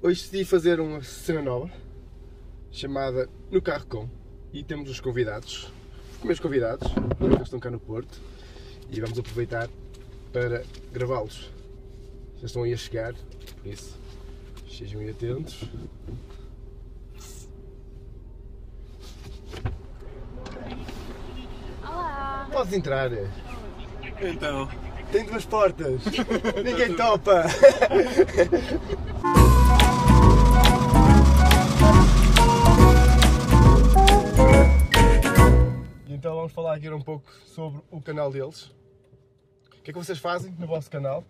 Hoje decidi fazer uma cena nova chamada No Carro Com e temos os convidados, os primeiros convidados, que estão cá no Porto e vamos aproveitar para gravá-los. Já estão aí a chegar, por isso sejam aí atentos. Olá! Podes entrar, Então, tem duas portas, ninguém topa. Então vamos falar aqui um pouco sobre o canal deles. O que é que vocês fazem no vosso canal?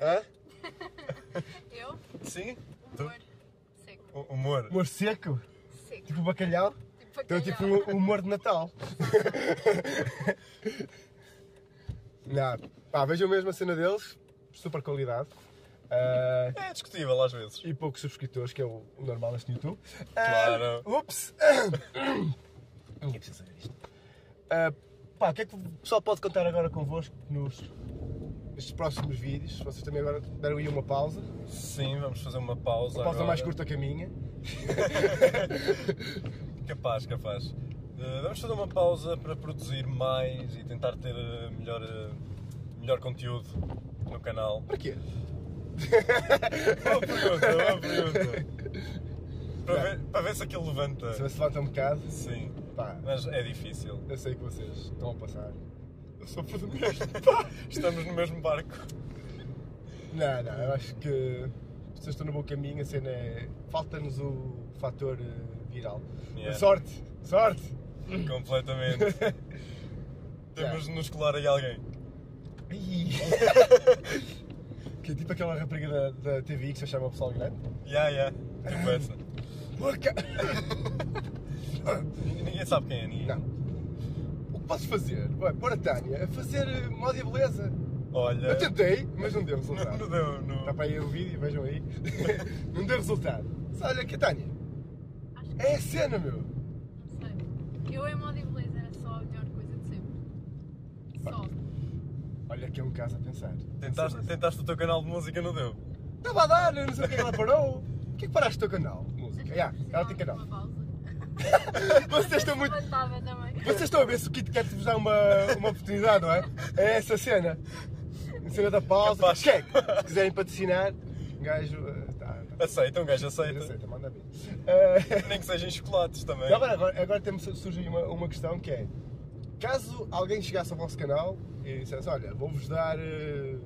Hã? Eu? sim? Humor seco. O- Humor. Humor seco? Seco. Tipo bacalhau? Tipo Então tipo bacalhau. um humor de Natal. Não, pá, vejam mesmo a cena deles, super qualidade. Ah, É discutível às vezes. e poucos subscritores, que é o o normal neste YouTube. Claro. Ah, ups! Ninguém precisa saber isto. Ah, pá, o que é que o pessoal pode contar agora convosco nos, nestes próximos vídeos? Vocês também agora deram aí uma pausa. Sim, vamos fazer uma pausa. Uma pausa agora. mais curta que a minha. Capaz, capaz. Eh, vamos fazer uma pausa para produzir mais e tentar ter melhor, melhor conteúdo no canal. Para quê? Boa pergunta, boa pergunta. Para ver, para ver se aquilo levanta. Se levanta um bocado, Sim, pá, mas é difícil. eu sei que vocês estão a passar. Eu sou por do mesmo. Estamos no mesmo barco. Não, não, eu acho que vocês estão no bom caminho, a cena é. Falta-nos o fator eh, viral. Yeah. Sorte! Sorte! Completamente. Temos de nos colar aí alguém. Que é tipo aquela rapariga da, da TVI que se chama o pessoal grande. Ya, ya. Tipo essa. Porca! Ninguém ninguém sabe quem é, ninguém. Não. O que podes fazer? Vai, pôr a Tânia a fazer eh, moda e beleza. Olha. Eu tentei, mas não deu Não, resultado. não deu, não. Está para aí o vídeo, vejam aí. não deu resultado. Mas olha aqui a Tânia. Acho que É a cena, meu. não sei. Eu em moda e beleza era só a melhor coisa de sempre. Só. Olha que é um caso a pensar. Tentaste, tentaste o teu canal de música, não deu. Estava a dar, eu não sei o que é que ela parou. O que é que paraste o teu canal? de Música. Yeah, ela tem canal. Uma pausa. Vocês estão muito. Vocês estão a ver se o Kit Kat vos dá uma, uma oportunidade, não é? É essa cena. A cena da pausa. Capaz. Que? Se quiserem patrocinar, um gajo. eh, Tá, tá. Aceita, um gajo aceita. Aceita, manda vir. Eh, Nem que sejam chocolates também. Agora, agora, agora temos, surge aí uma, uma questão que é: caso alguém chegasse ao vosso canal e dissesse, olha, vou-vos dar, eh,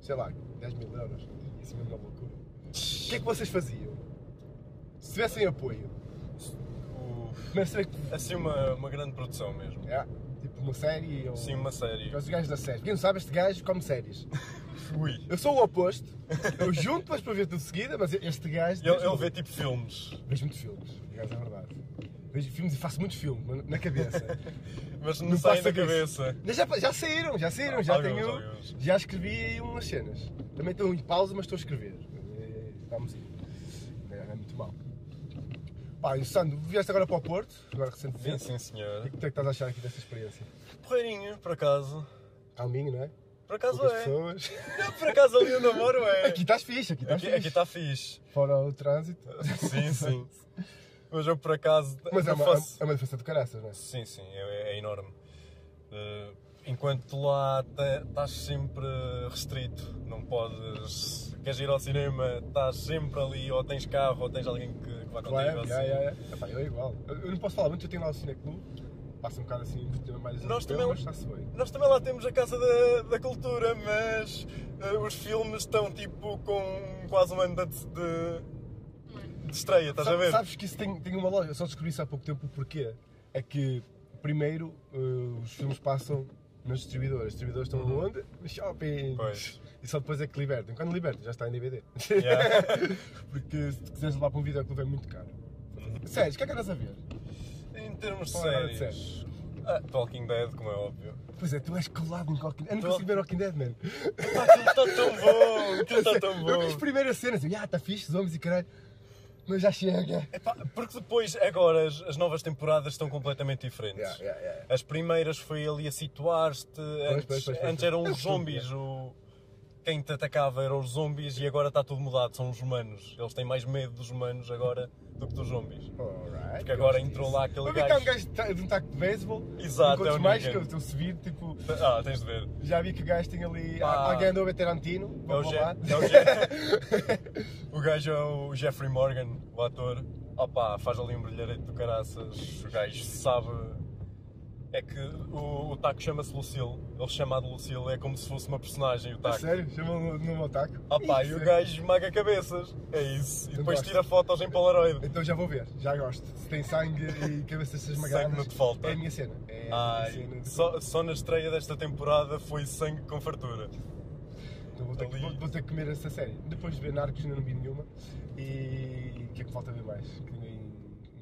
sei lá, 10 mil euros, isso mesmo é uma loucura. O que é que vocês faziam? Se tivessem apoio, mas assim uma, uma grande produção mesmo. É, tipo uma série ou. Sim, uma série. Os gajos da série. Quem não sabe, este gajo come séries. Ui. Eu sou o oposto. Eu junto depois para ver tudo de seguida, mas este gajo. Ele, ele vê tipo filmes, Vejo muito filmes, é verdade. Vejo filmes e faço muito filme mas na cabeça. mas não, Não sai passa da cabeça. Mas Já, já saíram, já saíram, já Alguns, tenho. alguns. Já escrevi aí umas cenas. Também estou em pausa, mas estou a escrever. Ir. Não é muito mal. Pá, e Sandro, vieste agora para o Porto, agora Sim, recentemente. sim, senhor. O que é que estás a achar aqui desta experiência? Porreirinho, por acaso. Calminho, não é? Por acaso Poucas é. pessoas. Por acaso ali o namoro é. Aqui estás fixe, aqui estás fixe. aqui está fixe. Fora o trânsito. Sim, sim. Mas eu por acaso. Mas é uma, faço- é uma diferença de caraças, não é? Sim, sim, é, é enorme. Eh, enquanto lá te- estás sempre restrito, não podes. Queres ir ao cinema, estás sempre ali, ou tens carro, ou tens alguém que, que vai contigo. Claro, assim. já, já, já. Epá, eu é igual. Eu, eu não posso falar muito, eu tenho lá o Cineclube. Passa um bocado assim, mais Nós também- mas está-se bem. Nós também lá temos a Casa da, da Cultura, mas eh, os filmes estão tipo com quase um ano de, de, estreia, estás a Sabe- ver? Sabes que isso tem, tem uma lógica, só descobri isso há pouco tempo o porquê. É que, primeiro, eh, os filmes passam nas distribuidoras. Os distribuidores estão Uhum. onde? Nos shoppings. Pois. E só depois é que libertam. Quando libertam, já está em DVD. Yeah. Porque se tu quiseres levar para um videoclube é muito caro. Sério, o que é que andas a ver? Em termos de a de séries. Ah, Talking Dead, como é óbvio. Pois é, tu és colado em Walking Dead. Eu não consigo ver Walking Dead, mano. Aquilo está tão bom, aquilo está tão Eu vi as bom. primeiras cenas, eu, ah, está fixe, zombies e caralho. Mas já chega. Epá, porque depois, agora, as, as novas temporadas estão completamente diferentes. Yeah, yeah, yeah. As primeiras foi ali a situar-te, antes, pois, pois, pois, antes pois. eram os zombies, o, quem te atacava eram os zombies e agora está tudo mudado, são os humanos. Eles têm mais medo dos humanos agora do que dos zombies. Alright, Porque agora entrou lá aquele Vou ver que há um gajo. gajo de um taco de beisebol. Exato, é o mais que eu estou a subir, tipo. Ah, tens de ver. Já vi que o gajo tem ali. Pá. Alguém andou a ver Tarantino. É blá, o, Je- é o, Je- o gajo é o Jeffrey Morgan, o ator. Opa, faz ali um brilharete do caraças. O gajo sabe. É que o, o Taco chama-se Lucille. Ele chamado Lucille é como se fosse uma personagem, o A Taco. sério? Chama no, meu taco. Opa, Ih, e o gajo esmaga cabeças. É isso. E depois gosto. tira fotos em Polaroid. Então já vou ver, já gosto. Se tem sangue e cabeças esmagadas. Sangue não te falta. É a minha cena. É a Ai, minha cena. só, só na estreia desta temporada foi sangue com fartura. Então vou ter, que, vou, vou ter que comer essa série. Depois de ver Narcos ainda não vi nenhuma. E o que é que falta ver mais? Que tenho em,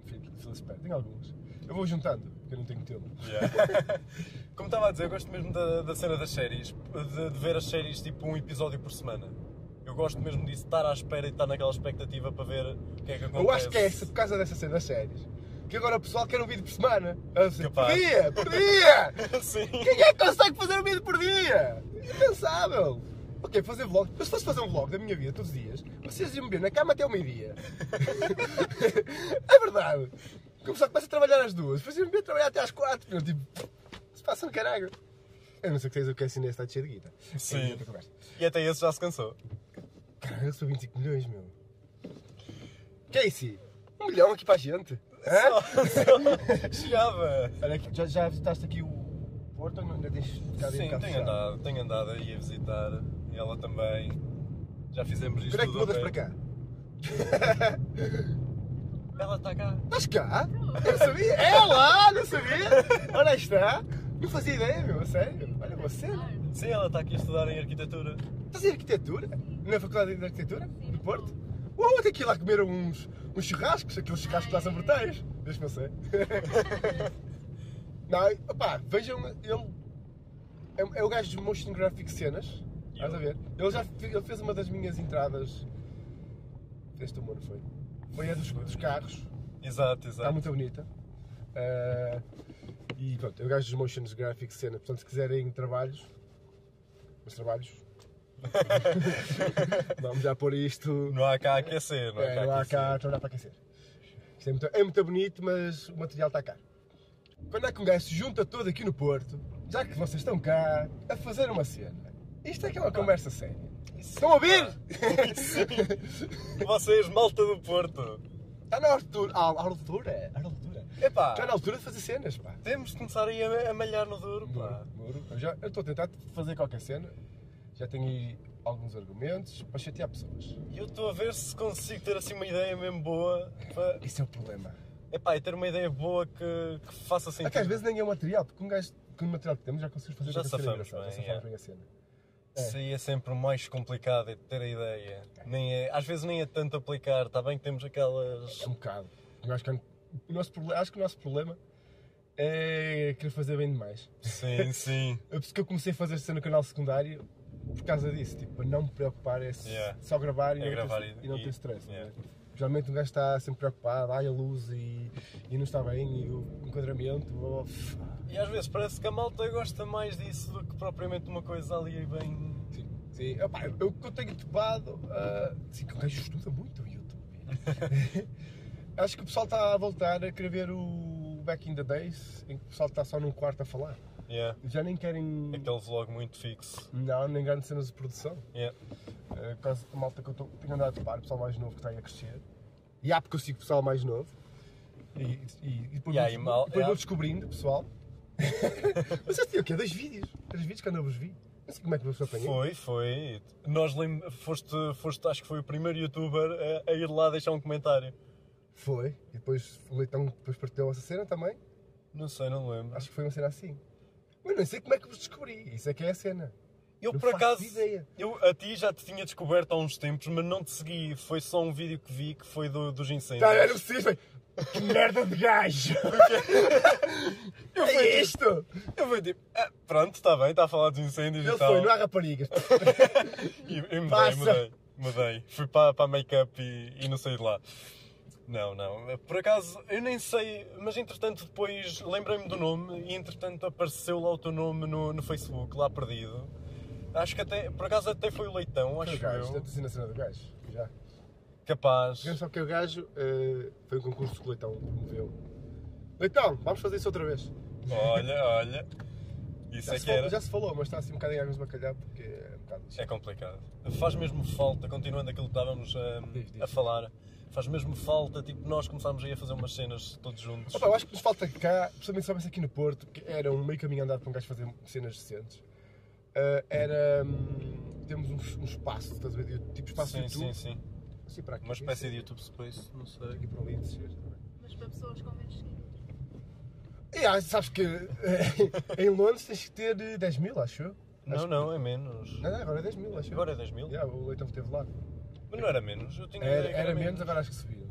em Fil- Filispé. Tenho algumas. Eu vou juntando, porque eu não tenho tempo. Yeah. Como estava a dizer, eu gosto mesmo da, da cena das séries, de, de ver as séries tipo um episódio por semana. Eu gosto mesmo disso, estar à espera e estar naquela expectativa para ver o que é que acontece. Eu acho que é essa, por causa dessa cena das séries. Que agora o pessoal quer um vídeo por semana. Assim, por dia! Por dia! Sim. Quem é que consegue fazer um vídeo por dia? Impensável! Ok, fazer vlog. Mas se fosse fazer um vlog da minha vida todos os dias, vocês iam me ver na cama até ao meio-dia. é verdade. O pessoal começa a trabalhar às duas, depois ver trabalhar até às quatro. Eu, tipo, se passa no caralho. Eu não sei que tens o que é assim está cheio de guita. Sim. É. E até esse já se cansou. Caralho, eu sou 25 milhões, meu. Casey, um milhão aqui para a gente. Hã? Chegava! Olha aqui, já, já visitaste aqui o Porto ou ainda tens ficado um Sim, tenho fechado? andado, tenho andado aí a visitar. E ela também. Já fizemos isto Quando é que mudas para cá? Ela está cá. Estás cá? Eu não sabia? É lá, não sabia? Ora aí está. Não fazia ideia, meu, a sério. Olha você. Sim, ela está aqui a estudar em arquitetura. Estás em arquitetura? Na Faculdade de Arquitetura? Do Porto? Uou, tenho que ir lá comer uns, uns churrascos, aqueles churrascos lá são brutais. Deixa-me ser. Não, opá, vejam, ele é, é o gajo de Motion Graphic Cenas. Estás a ver? Ele já ele fez uma das minhas entradas. Tu, mano, foi? Foi a dos, dos carros. Exato, Está exato. muito bonita. Ah, e pronto, é o gajo dos Motions Graphics Cena. Portanto, se quiserem trabalhos, os trabalhos, vamos já pôr isto. Não há cá a aquecer, não É, cá não há aquecer. cá a trabalhar para aquecer. Isto é muito, é muito bonito, mas o material está caro. Quando é que um gajo se junta todo aqui no Porto, já que vocês estão cá, a fazer uma cena? Isto é que é uma conversa séria. Estão a ouvir? Vocês, malta do Porto. Está na altura. À à altura? À altura. Epá, Está na altura de fazer cenas, pá. temos de começar aí a, a malhar no duro, pá. Já eu estou a tentar fazer qualquer cena. Já tenho aí alguns argumentos para chatear pessoas. E eu estou a ver se consigo ter assim uma ideia mesmo boa. Para... Isso é o problema. Epá, e ter uma ideia boa que, que faça É sentido. que às vezes nem é o material, porque um gajo com o material que temos já conseguimos fazer Já qualquer cena safamos bem, já safamos é. bem a cena. Isso aí é sempre mais complicado, é ter a ideia. Nem é, às vezes nem é tanto aplicar, está bem que temos aquelas. É um bocado. Eu acho que, o nosso, acho que o nosso problema é querer fazer bem demais. Sim, sim. Eu que eu comecei a fazer cena no canal secundário por causa disso, tipo, para não me preocupar, é Yeah. só gravar e É não, gravar ter, e- e não ter stress. é? Geralmente um gajo está sempre preocupado, ai a luz e, e não está bem, e o enquadramento, oh, E às vezes parece que a malta gosta mais disso do que propriamente uma coisa ali bem. Sim, sim. Epá, eu, eu, eu tenho topado, ah, sim, que o gajo estuda muito o YouTube. Acho que o pessoal está a voltar a querer ver o Back in the Days, em que o pessoal está só num quarto a falar. Yeah. Já nem querem. Aquele vlog muito fixo. Não, nem grandes cenas de produção. Yeah. Uh, caso a malta que eu tô, tenho andado a topar, o pessoal mais novo que está aí a crescer. E há porque eu sigo pessoal mais novo. E, e, e depois, E vou, mal- depois é. vou descobrindo, pessoal. Mas eu tinha o quê? Dois vídeos? Três vídeos quando eu vos vi. Não sei como é que você apanhou. Foi, foi. Nós lem... foste, foste, acho que foi o primeiro youtuber a, a ir lá deixar um comentário. Foi. E depois o Leitão depois partilhou essa cena também. Não sei, não lembro. Acho que foi uma cena assim. Mas não sei como é que vos descobri. Isso é que é a cena. Eu não por acaso, ideia. eu a ti já te tinha descoberto há uns tempos, mas não te segui. Foi só um vídeo que vi que foi do, dos incêndios. Tá, era foi, Que merda de gajo! Eu É fui tipo- isto! Eu fui tipo, ah, pronto, está bem, está a falar dos incêndios Ele e tal. foi, não há raparigas. E, e mudei, Passa. mudei, mudei. Fui para, para a make-up e, e não saí de lá. Não, não. Por acaso, eu nem sei, mas entretanto depois lembrei-me do nome e entretanto apareceu lá o teu nome no, no Facebook, lá perdido. Acho que até, por acaso até foi o leitão, Foi acho o gajo, eu. sido na cena do gajo. Já. Capaz. Digamos só que o gajo eh, foi um concurso que o Leitão promoveu. Leitão, vamos fazer isso outra vez. Olha, olha. Isso Já é se, que falou, era. já se falou, mas está assim um bocado em águas de bacalhau porque é um bocado É complicado. Faz mesmo falta, continuando aquilo que estávamos a, Diz, diz. a falar, faz mesmo falta, tipo, nós começámos aí a fazer umas cenas todos juntos. Opa, eu acho que nos falta cá, principalmente se soubesse aqui no Porto, que era um meio caminho andado para um gajo fazer cenas decentes. Ah, era. hum, temos um, um espaço, estás a ver? Tipo espaço sim, YouTube. sim, sim. Assim para aqui. Uma espécie assim, de YouTube Space, não sei. Aqui para ali, descer. Mas para pessoas com menos seguidores. E ah, sabes que eh, em Londres tens que ter eh, 10 mil, acho eu. Não, Acho não, é menos. Não, não, agora é 10 mil, acho eu. Agora é 10 mil? Yeah, o Leitão esteve lá. Mas não era menos, eu tinha Era, que era menos, agora acho que subiu.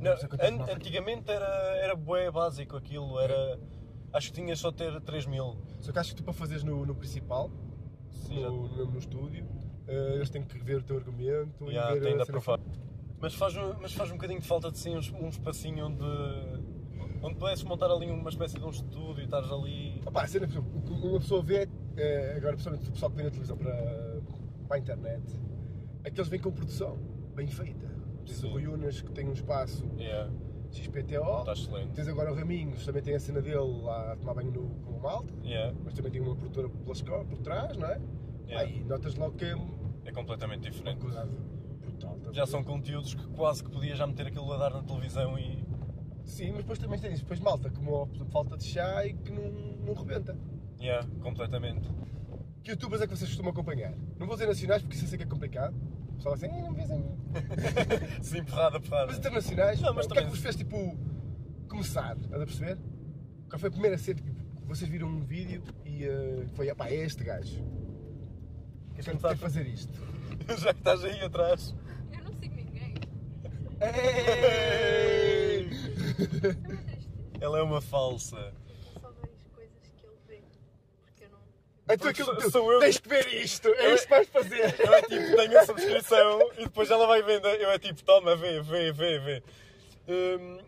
Não, an- antigamente era, era bué básico aquilo, era. Acho que tinha só ter 3 mil. Só que acho que tu para fazeres no, no principal, Sim, já- no, no, no estúdio, eh, eles têm que rever o teu argumento Já, e ver tem a cena. Mas faz, um- mas faz um bocadinho de falta de sim, um, um espacinho onde, onde pudesses montar ali uma espécie de um estúdio e estares ali. Opa, a cena, uma pessoa vê, eh, agora principalmente o pessoal que vem na televisão para, para a internet, aqueles vêm com produção bem feita. Sim. Unas que tem um espaço Yeah, XPTO, está excelente. tens agora o Raminhos, também tem a cena dele lá a tomar banho no, com o malta, Yeah, mas também tem uma produtora pelas por trás, não é? Yeah. Aí notas logo que é é completamente diferente. brutal. a Já são conteúdos que quase que podia já meter aquilo a dar na televisão e. Sim, mas depois também tens depois malta como por exemplo, falta de chá e que não, não rebenta. Yeah, completamente. Que youtubers é que vocês costumam acompanhar? Não vou dizer nacionais porque isso eu sei que é complicado. Pessoal assim, "Ei, não vês em mim. Sim, porrada, Mas porrada. internacionais, Não, mas o que é que vos fez tipo começar? Estás a perceber? Qual foi a primeira cena tipo, que vocês viram um vídeo e eh, foi, pá, é este gajo. Queres Quero, começar? quero fazer isto. Já que estás aí atrás. Eu não sigo ninguém. Ei! É. Ela é uma falsa. Eu só vejo coisas que ele vê. Porque eu não. Então aquilo tu, sou eu tens que ver isto, é isto que vais fazer. Eu é tipo, tenho a subscrição e depois ela vai vendo. Eu é tipo, toma, vê, vê, vê, vê. Hum,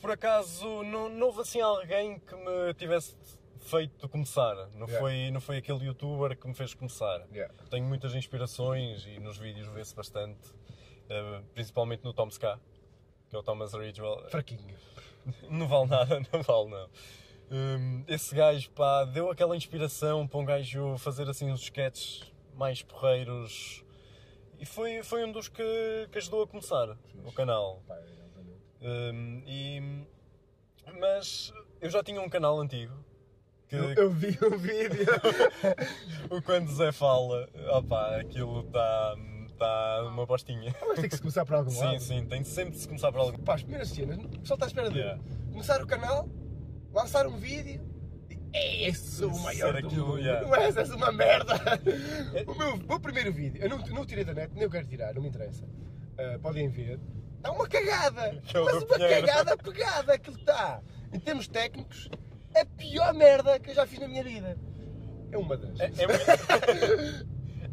por acaso, não, não houve assim alguém que me tivesse feito começar. Não, Yeah. foi, não foi aquele youtuber que me fez começar. Yeah. Tenho muitas inspirações e nos vídeos vê-se bastante. eh, principalmente no Tom Ska, que é o Thomas Ridgewell. Fraquinho. Não vale nada, não vale não. Hum, esse gajo, pá, deu aquela inspiração para um gajo fazer assim uns sketches mais porreiros e foi, foi um dos que, que ajudou a começar o canal. Exatamente. Hum, e, mas eu já tinha um canal antigo que Eu, eu vi um vídeo. o quando Zé fala, opá, aquilo está tá uma postinha. Mas tem que se começar por algum Sim, lado. sim, tem sempre de se começar por algo. Pá, as primeiras cenas, o pessoal está à espera de Yeah. começar o canal, lançar um vídeo e é esse o maior do mundo. yeah. Não é essa uma merda. O meu, meu primeiro vídeo, eu não, não tirei da net, nem eu quero tirar, não me interessa. Ah, podem ver. Está uma cagada! É o Mas uma Pinheiro. cagada pegada aquilo está! Em termos técnicos, a pior merda que eu já fiz na minha vida. É uma das. É, é muito,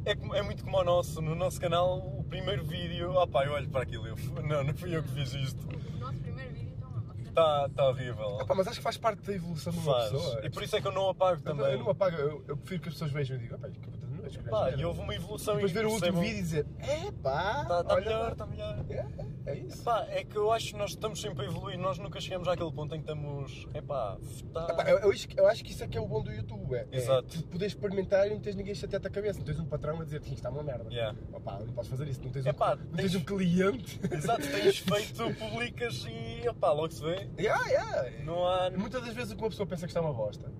é, como- é muito como o nosso, no nosso canal, o primeiro vídeo, opá, eu olho para aquilo, eu, não, não fui eu que fiz isto. O nosso primeiro vídeo então é uma cena. Está tá horrível. Epá, mas acho que faz parte da evolução de uma Faz. pessoa. E por isso é que eu não apago Eu, também. eu não apago, eu, eu prefiro que as pessoas vejam e digam, "Epá, que gajo Pá, merda." e houve uma evolução Depois ver o último vídeo e dizer, epá, Está tá olha melhor, lá." está melhor. É, é isso. Pá, é que eu acho que nós estamos sempre a evoluir, nós nunca chegamos àquele ponto em que estamos. Epá, tá... Epá, eu, eu acho, que- eu acho que isso é que é o bom do YouTube. É, Exato. É, tu poderes experimentar e não tens ninguém chateado a cabeça. Não tens um patrão a dizer isto está uma merda. Yeah. Opá, não podes fazer isso. Não tens, Epá, um, não tens- tens um cliente. Exato, tens feito, publicas e opá, logo se vê. yeah, yeah. Não há. Muitas das vezes o que uma pessoa pensa que está uma bosta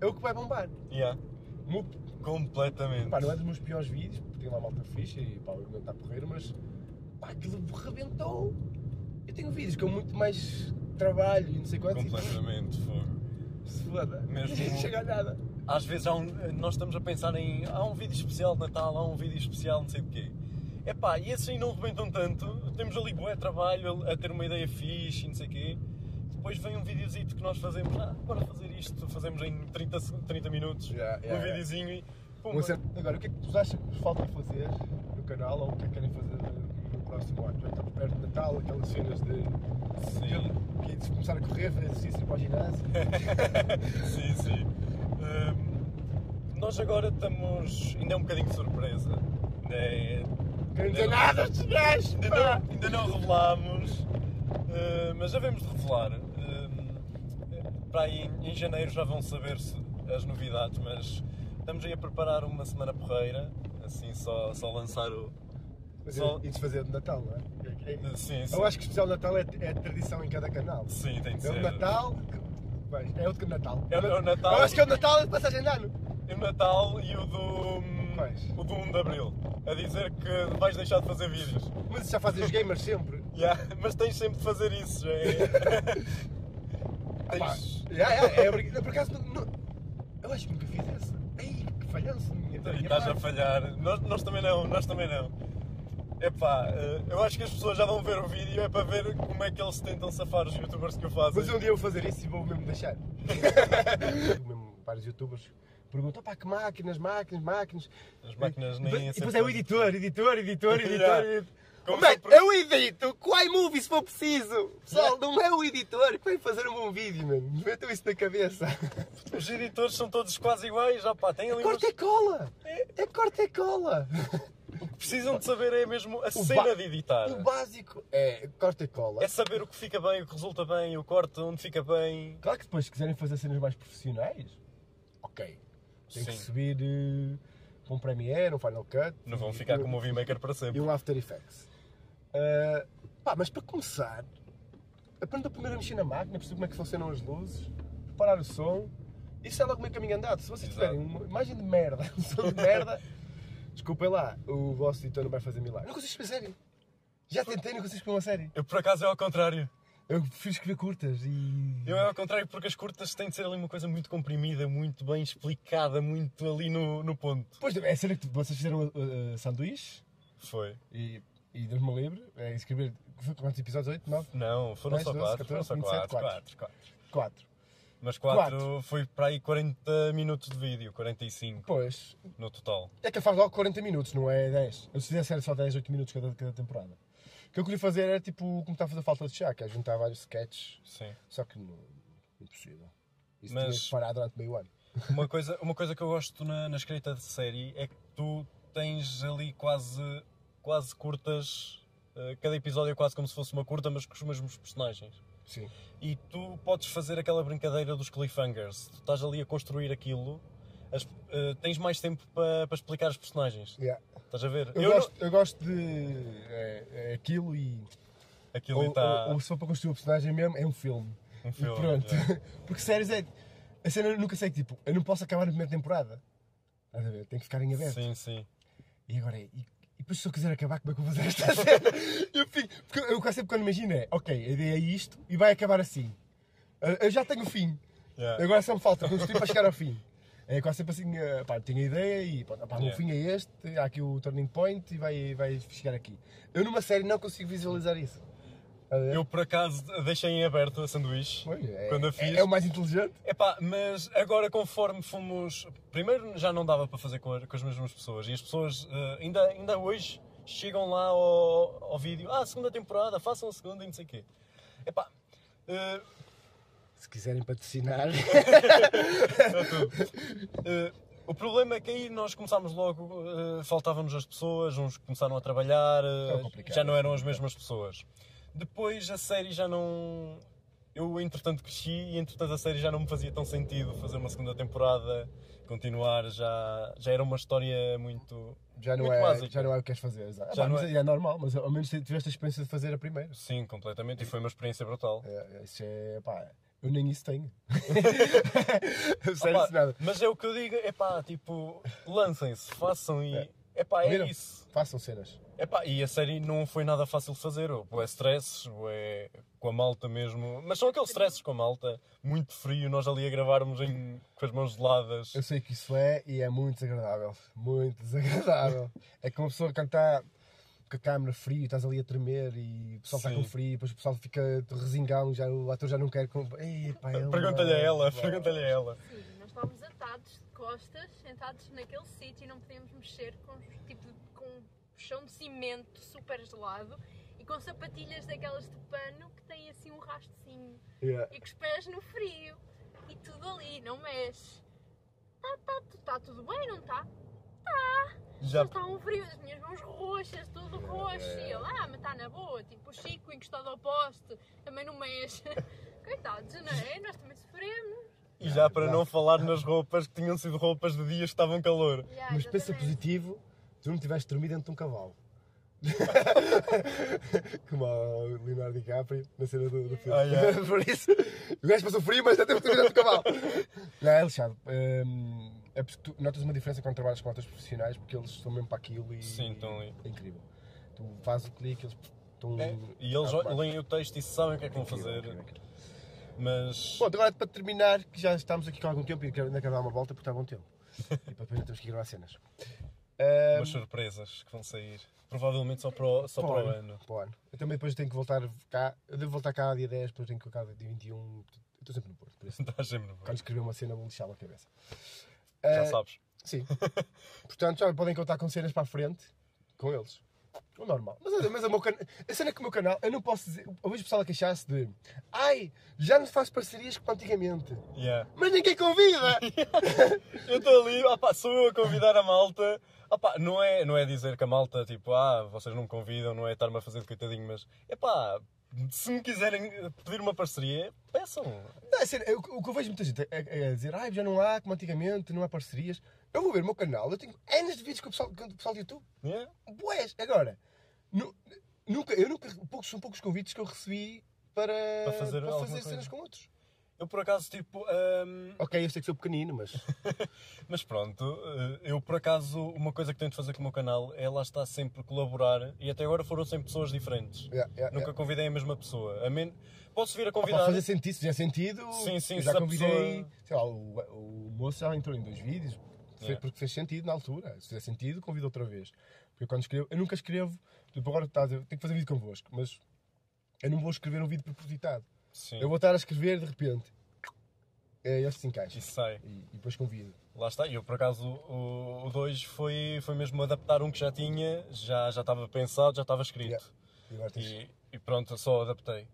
é o que vai bombar. Yeah, completamente. Pá, não é dos meus piores vídeos, porque tem lá malta ficha e pá, o argumento está porreiro, mas pá, aquilo rebentou. Eu tenho vídeos com muito mais trabalho e não sei quantos Completamente, fogo. se foda. Mesmo- Não chega a nada. Às vezes um- nós estamos a pensar em há um vídeo especial de Natal, há um vídeo especial não sei de quê. Epá, e esses aí não rebentam tanto, temos ali bué trabalho a ter uma ideia fixe e não sei o quê. Depois vem um videozito que nós fazemos, ah, bora fazer isto, fazemos em 30, se- 30 minutos, Yeah, yeah, um yeah. videozinho e cena- Agora, o que é que vos acham que vos falta fazer no canal ou o que é que querem fazer no próximo ano? Já estamos perto de Natal, aquelas cenas de, Sim. de, de começar a correr, fazer exercício para o ginásio. sim, sim. Hum, nós agora estamos. ainda é um bocadinho de surpresa. Ainda é- Querem dizer nada, estes gajos! ainda, não, ainda não revelámos, eh, mas já vemos de revelar. Para aí em, janeiro já vão saber-se as novidades, mas estamos aí a preparar uma semana porreira, assim só, só lançar o. Mas Só- é- Isso fazer de Natal, não é? É- é- Sim, sim. Eu acho que o especial de Natal é, é tradição em cada canal. Sim, tem de É o ser. Natal. é outro que o Natal. É o- é o Natal. Eu acho que é o Natal de passagem de ano. E o Natal e o do. Quais? O do 1 de Abril. A dizer que vais deixar de fazer vídeos. Mas já fazem os gamers sempre. Yeah, mas tens sempre de fazer isso. já É... Já, já, é, obrig- por acaso, não, eu acho que nunca fiz essa. Ei, que falhança minha. E minha estás a parte. falhar. Nós, nós também não, nós também não. Epá, eh, eu acho que as pessoas já vão ver o vídeo, é para ver como é que eles tentam safar os youtubers que o fazem. Mas um dia eu vou fazer isso e vou mesmo deixar. mesmo vários youtubers perguntam, pá, que máquinas, máquinas, máquinas. As máquinas nem E depois é o editor, editor, editor, editor. Editor. Mano, sempre- eu edito com o iMovie se for preciso. Pessoal, não é o editor que vai fazer um bom vídeo, mano. Metam isso na cabeça. Os editores são todos quase iguais, já pá, têm ali umas... Corta e cola. É corta e cola. O que precisam de saber é mesmo a O cena de editar. O básico é corta e cola. É saber o que fica bem, o que resulta bem, o corte onde fica bem. Claro que depois, se quiserem fazer cenas mais profissionais, ok. Tem que subir eh, para um Premiere, um Final Cut. Não vão e- ficar e- com o Movie Maker para E sempre. um After Effects. Ah, pá, mas para começar, aprenda primeiro a mexer na máquina, perceber como é que funcionam as luzes, preparar o som. Isso é logo meio caminho andado. Se vocês Exato. tiverem uma imagem de merda, um som de merda, desculpem lá, o vosso editor não vai fazer milagre. Não consigo escrever série. Já tentei, não consigo escrever uma série. Eu por acaso é ao contrário. Eu prefiro escrever curtas e. Eu é ao contrário porque as curtas têm de ser ali uma coisa muito comprimida, muito bem explicada, muito ali no, no ponto. Pois, é cena que vocês fizeram uh, uh, sanduíche Foi. e, e Deus-me livre, é escrever. Quantos episódios? 8, 9? Não, foram Dez, só doze, quatro. Foram 14, só 27, quatro. quatro. Quatro, quatro. 4. Mas quatro, Quatro. foi para aí 40 minutos de vídeo, 45 Pois, no total. É que ele faz logo 40 minutos, não é 10. Eu se fizesse era só 10, 8 minutos cada, cada temporada. O que eu queria fazer era tipo como está a fazer falta de chá, que é juntar vários sketches, Sim. só que não, impossível. Isso Mas- tinha que parar durante meio ano. Uma coisa, uma coisa que eu gosto na, na escrita de série é que tu tens ali quase, quase curtas. eh, Cada episódio é quase como se fosse uma curta, mas com os mesmos personagens. Sim. E tu podes fazer aquela brincadeira dos cliffhangers. Tu estás ali a construir aquilo, as- eh, tens mais tempo para para explicar os personagens. Yeah. Estás a ver? Eu, não- gosto, eu gosto de é, é aquilo e. Aquilo Ou, está. ou, ou se for para construir o personagem mesmo, é um filme. Um E filme, pronto. yeah. Porque séries é. A cena eu nunca sei tipo, eu não posso acabar na primeira temporada. Estás a ver? Tem que ficar em aberto. Sim, sim. E agora, e, e depois se eu quiser acabar, como é que eu vou fazer esta cena? Eu, fico, porque eu quase sempre quando imagino é, ok, a ideia é isto e vai acabar assim. Eu- já tenho o fim. Yeah. Agora só me falta construir para chegar ao fim. É quase sempre assim, eh, pá, tenho a ideia e pá, pá, o Yeah. fim é este, há aqui o turning point e vai, vai chegar aqui. Eu numa série não consigo visualizar isso. Eu por acaso deixei em aberto a sanduíche é, quando a é- fiz. é o mais inteligente. Epá, mas agora conforme fomos. Primeiro já não dava para fazer com, a- com as mesmas pessoas e as pessoas eh, ainda, ainda hoje chegam lá ao, ao vídeo, ah, segunda temporada, façam a segunda e não sei o quê. Epá, eh, Se quiserem patrocinar. é. Eh, o problema é que aí nós começámos logo, eh, faltavam-nos as pessoas, uns começaram a trabalhar, É complicado, já não é eram as mesmas pessoas. Depois a série já não. Eu entretanto cresci e entretanto a série já não me fazia tão sentido fazer uma segunda temporada, continuar, já, já era uma história muito. Já não, muito é, básica. já não é o que queres fazer. exato. Já Ah, não é. é sério, mas ao menos tiveste a experiência de fazer a primeira. Sim, completamente, e foi uma experiência brutal. É, isso é, pá, eu nem isso tenho. Sério, Opa, nada. mas é o que eu digo, é pá, tipo, lancem-se, façam e. É pá, é Viram? isso. Façam cenas. Epá, e a série não foi nada fácil de fazer. Ou é stress, ou é com a malta mesmo. Mas são aqueles stresses com a malta, muito frio, nós ali a gravarmos em, com as mãos geladas. Eu sei que isso é e é muito desagradável. Muito desagradável. É que uma pessoa cantar com a câmera frio e estás ali a tremer e o pessoal está Sim. com frio e depois o pessoal fica resingão, já, o ator já não quer. Com... Ele Pergunta-lhe a ela, pergunta-lhe a ela. Sim, nós estávamos atados costas, sentados naquele sítio e não podíamos mexer com tipo com um chão de cimento super gelado e com sapatilhas daquelas de pano que têm assim um rastocinho Yeah. e com os pés no frio e tudo ali, não mexe. tá, tá tudo bem, não está? Já, Já está um frio, as minhas mãos roxas, tudo roxo. E ele, ah, mas está na boa. Tipo, o Chico encostado ao poste, também não mexe. Coitados, não é? Nós também sofremos. E já para não falar nas roupas que tinham sido roupas de dias que estavam calor. Yeah, Mas pensa positivo, tu não tiveste dormido dentro de um cavalo. Como o Leonardo DiCaprio na cena do, do filme. Ah, yeah. Por isso, o gajo passou frio, mas já teve dormido dentro do cavalo. Não, é lixado. Hum, é porque tu notas uma diferença quando trabalhas com outros profissionais porque eles estão mesmo para aquilo e Sim, estão ali. é incrível. Tu fazes o clique, eles estão. É, e eles leem o texto e sabem o que é que vão fazer. incrível, incrível. Mas. Pronto, agora para terminar, que já estamos aqui com algum tempo e quero- ainda quero dar uma volta porque está bom tempo. e para depois ainda temos que gravar cenas. Hum, umas surpresas que vão sair. Provavelmente só para o, só para o ano. Para o ano. Eu também depois tenho que voltar cá. Eu devo voltar cá dia 10, depois tenho que cá dia 21. Eu estou sempre no Porto, por isso. Estás sempre no Quando escrever uma cena, vou lixar a cabeça. Já Eh, sabes. Sim. Portanto, já podem contar com cenas para a frente com eles. O normal. Mas, mas o meu can... a cena é que o meu canal, eu não posso dizer. Eu vejo o pessoal a queixar-se de. Ai, já não faz parcerias como antigamente. Yeah. Mas ninguém convida! Eu estou ali, opá, sou eu a convidar a malta. Opá, não, é, não é dizer que a malta, tipo, ah, vocês não me convidam, não é estar-me a fazer de coitadinho, mas, epá, se me quiserem pedir uma parceria, peçam. Não, é sério, eu- o que eu vejo muita gente é, é dizer, ai, já não há como antigamente, não há parcerias. Eu vou ver o meu canal, eu tenho N de vídeos com o pessoal, com o pessoal do YouTube. Yeah. Boés, agora, nu- nunca, eu nunca, poucos, são poucos convites que eu recebi para, Para fazer para fazer coisa. cenas com outros. Eu, por acaso, tipo, hum, Ok, eu sei que sou pequenino, mas mas pronto, eh, eu, por acaso, uma coisa que tento fazer com o meu canal é lá estar sempre colaborar, e até agora foram sempre pessoas diferentes. Yeah, yeah, Nunca yeah. convidei a mesma pessoa. A men... Posso vir a convidar. fazer sentido, se fizer sentido. Sim, sim, eu já convidei, pessoa- sei lá, o, o moço já entrou em dois vídeos, foi Yeah. porque fez sentido na altura. Se fizer sentido, convido outra vez. Porque quando escrevo, eu nunca escrevo, tipo agora está a dizer, tenho que fazer vídeo convosco, mas eu não vou escrever um vídeo propositado. Sim, Eu vou estar a escrever de repente. É, este se encaixa. isso sai. E, e depois convido. Lá está, e eu por acaso o 2 foi, foi mesmo adaptar um que já tinha, já, já estava pensado, já estava escrito. Yeah. E E, e pronto, só adaptei.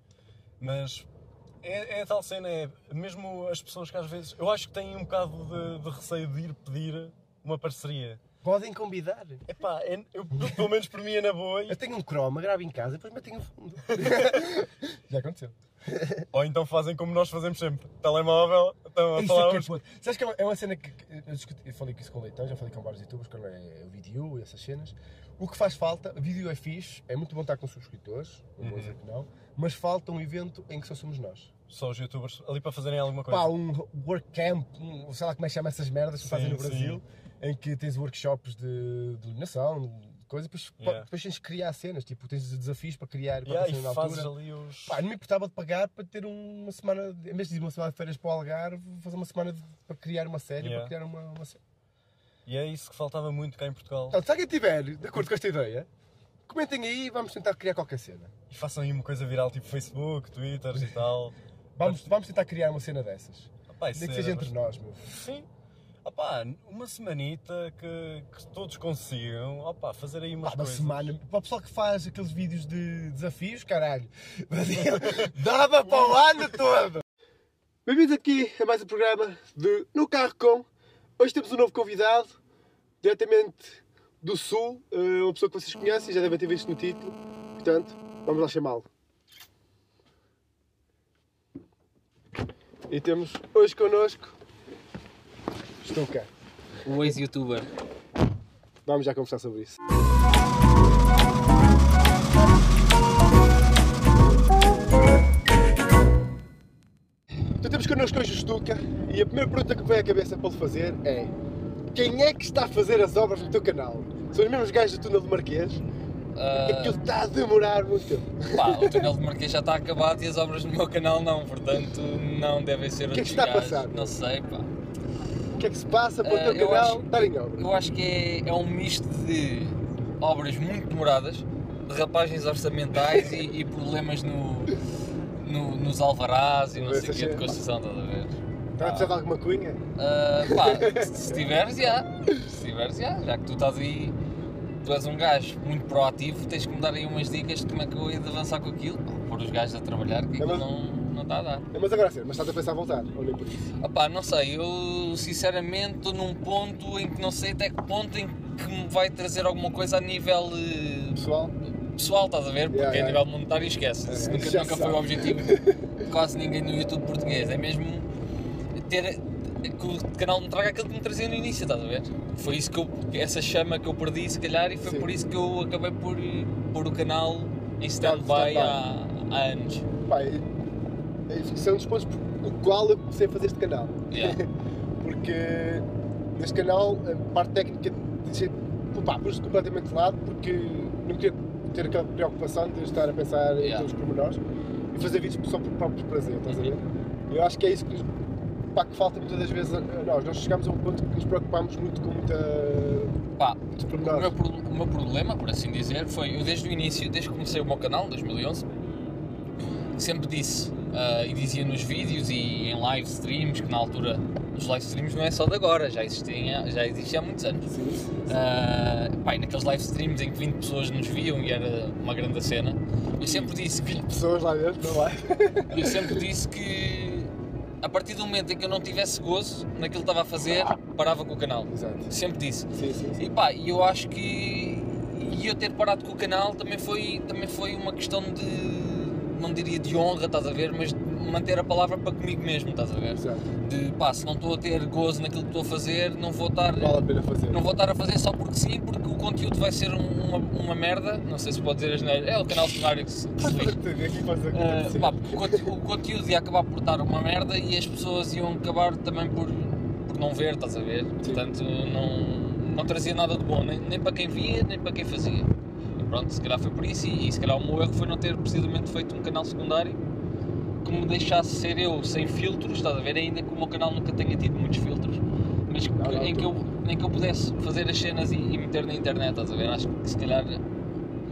Mas é, é a tal cena, é mesmo as pessoas que às vezes. Eu acho que têm um bocado de, de receio de ir pedir uma parceria. Podem convidar. Epá, é, eu, eu, pelo menos por mim é na boa. Eu tenho um croma, gravo em casa, depois metem o fundo. Já aconteceu. Ou então fazem como nós fazemos sempre: telemóvel, estão a Isso falar é que é. Sabes que é uma, é uma cena que. que Eu, discuti- eu falei com isso com o Leitão, já falei com vários youtubers, quando é o vídeo e essas cenas. O que faz falta, vídeo é fixe, é muito bom estar com subscritores, não vou Uhum. dizer que não, mas falta um evento em que só somos nós. só os youtubers ali para fazerem alguma coisa. Pá, um work camp, um, sei lá como é que chama essas merdas que Sim, fazem no sim. Brasil, em que tens workshops de, de iluminação, de coisa, depois, Yeah. depois tens de criar cenas, tipo, tens desafios para criar para Yeah, e na fazes altura. ali os. Pá, não me importava de pagar para ter uma semana, em vez de ir uma semana de férias para o Algarve, fazer uma semana de- para criar uma série, Yeah. para criar uma, uma série. E é isso que faltava muito cá em Portugal. Portanto, se alguém estiver de acordo com esta ideia, comentem aí e vamos tentar criar qualquer cena. E façam aí uma coisa viral tipo Facebook, Twitter e tal. Vamos, vamos tentar criar uma cena dessas. Isso Nem que era seja entre nós, meu. Sim. Opá, uma semanita que, que todos consigam opá, fazer aí umas Pá, uma coisas. semana. Para o pessoal que faz aqueles vídeos de desafios, caralho. Dava para o ano todo! Bem-vindos aqui a mais um programa de No Carro Com. Hoje temos um novo convidado, diretamente do Sul, eh, uma pessoa que vocês conhecem, já devem ter visto no título. Portanto, vamos lá chamá-lo. E temos hoje connosco. Estou cá. O ex-youtuber. Vamos já conversar sobre isso. Então temos connosco hoje o Stuka e a primeira pergunta que me vem à cabeça para lhe fazer é quem é que está a fazer as obras no teu canal? São os mesmos gajos do túnel do Marquês? É que ele está a demorar muito tempo. pá, o túnel de Marquês já está acabado e as obras no meu canal não, portanto não devem ser O que é que está a passar? Não sei, pá. O que é que se passa para o Ah, teu eu canal acho- estar em obra? Eu acho que é, é um misto de obras muito demoradas, derrapagens orçamentais e, e problemas no, no- nos alvarás e não sei o quê de construção, estás a ver? Está a precisar de alguma cunha? Ah, pá, se tiveres, já. Se tiveres, já. Já que tu estás aí, tu és um gajo muito proativo, tens que me dar aí umas dicas de como é que eu de avançar com aquilo. Pá, pôr os gajos a trabalhar, que É, aquilo mas- não. não está a dar. Mas agora sim, mas estás a pensar voltar, ou nem por isso? Opá, não sei, eu sinceramente estou num ponto em que não sei até que ponto em que me vai trazer alguma coisa a nível eh, Pessoal? pessoal, estás a ver? Porque Yeah, a yeah. nível monetário esquece. É, nunca, nunca foi o objetivo de quase ninguém no YouTube português. É mesmo ter que o canal me traga aquilo que me trazia no início, estás a ver? Foi isso que eu, essa chama que eu perdi, se calhar, e foi Sim. por isso que eu acabei por pôr o canal em stand-by há, há anos. É um dos pontos do qual eu comecei a fazer este canal. Yeah. Porque neste canal a parte técnica dizer, pá, pus completamente de lado porque não queria ter aquela preocupação de estar a pensar em Yeah. todos os pormenores e fazer vídeos só por próprio prazer, estás a ver? Uhum. Eu acho que é isso que, pá, que falta muitas das vezes nós. Nós chegamos a um ponto que nos preocupamos muito com muita. Pá, O meu, o meu problema, por assim dizer, foi eu desde o início, desde que comecei o meu canal, em 2011, sempre disse ah, e dizia nos vídeos e em live streams, que na altura os live streams não é só de agora, já existia, já existia há muitos anos. Sim, sim. Ah, pá, e naqueles live streams em que 20 pessoas nos viam e era uma grande cena, eu sempre disse que Pessoas lá dentro, não é? eu sempre disse que a partir do momento em que eu não tivesse gozo naquilo que estava a fazer, parava com o canal. Exato. Sempre disse. Sim, sim, sim. E pá, e eu acho que e eu ter parado com o canal também foi, também foi uma questão de, não diria de honra, estás a ver, mas manter a palavra para comigo mesmo, estás a ver? Exato. De pá, se não estou a ter gozo naquilo que estou a fazer, não vou estar, Vale a pena fazer. não vou estar a fazer só porque sim, porque o conteúdo vai ser um- uma, uma merda, não sei se pode dizer as neiras, é o canal secundário que se. Uh, pá, o, conte- o conteúdo ia acabar por estar uma merda e as pessoas iam acabar também por, por não ver, estás a ver? Portanto, não, não trazia nada de bom, nem, nem para quem via, nem para quem fazia. Pronto, se calhar foi por isso e, e se calhar o meu erro foi não ter precisamente feito um canal secundário que me deixasse ser eu sem filtros, estás a ver? Ainda que o meu canal nunca tenha tido muitos filtros, mas que- em, que eu, em que eu pudesse fazer as cenas e, e meter na internet, estás a ver? Acho que se calhar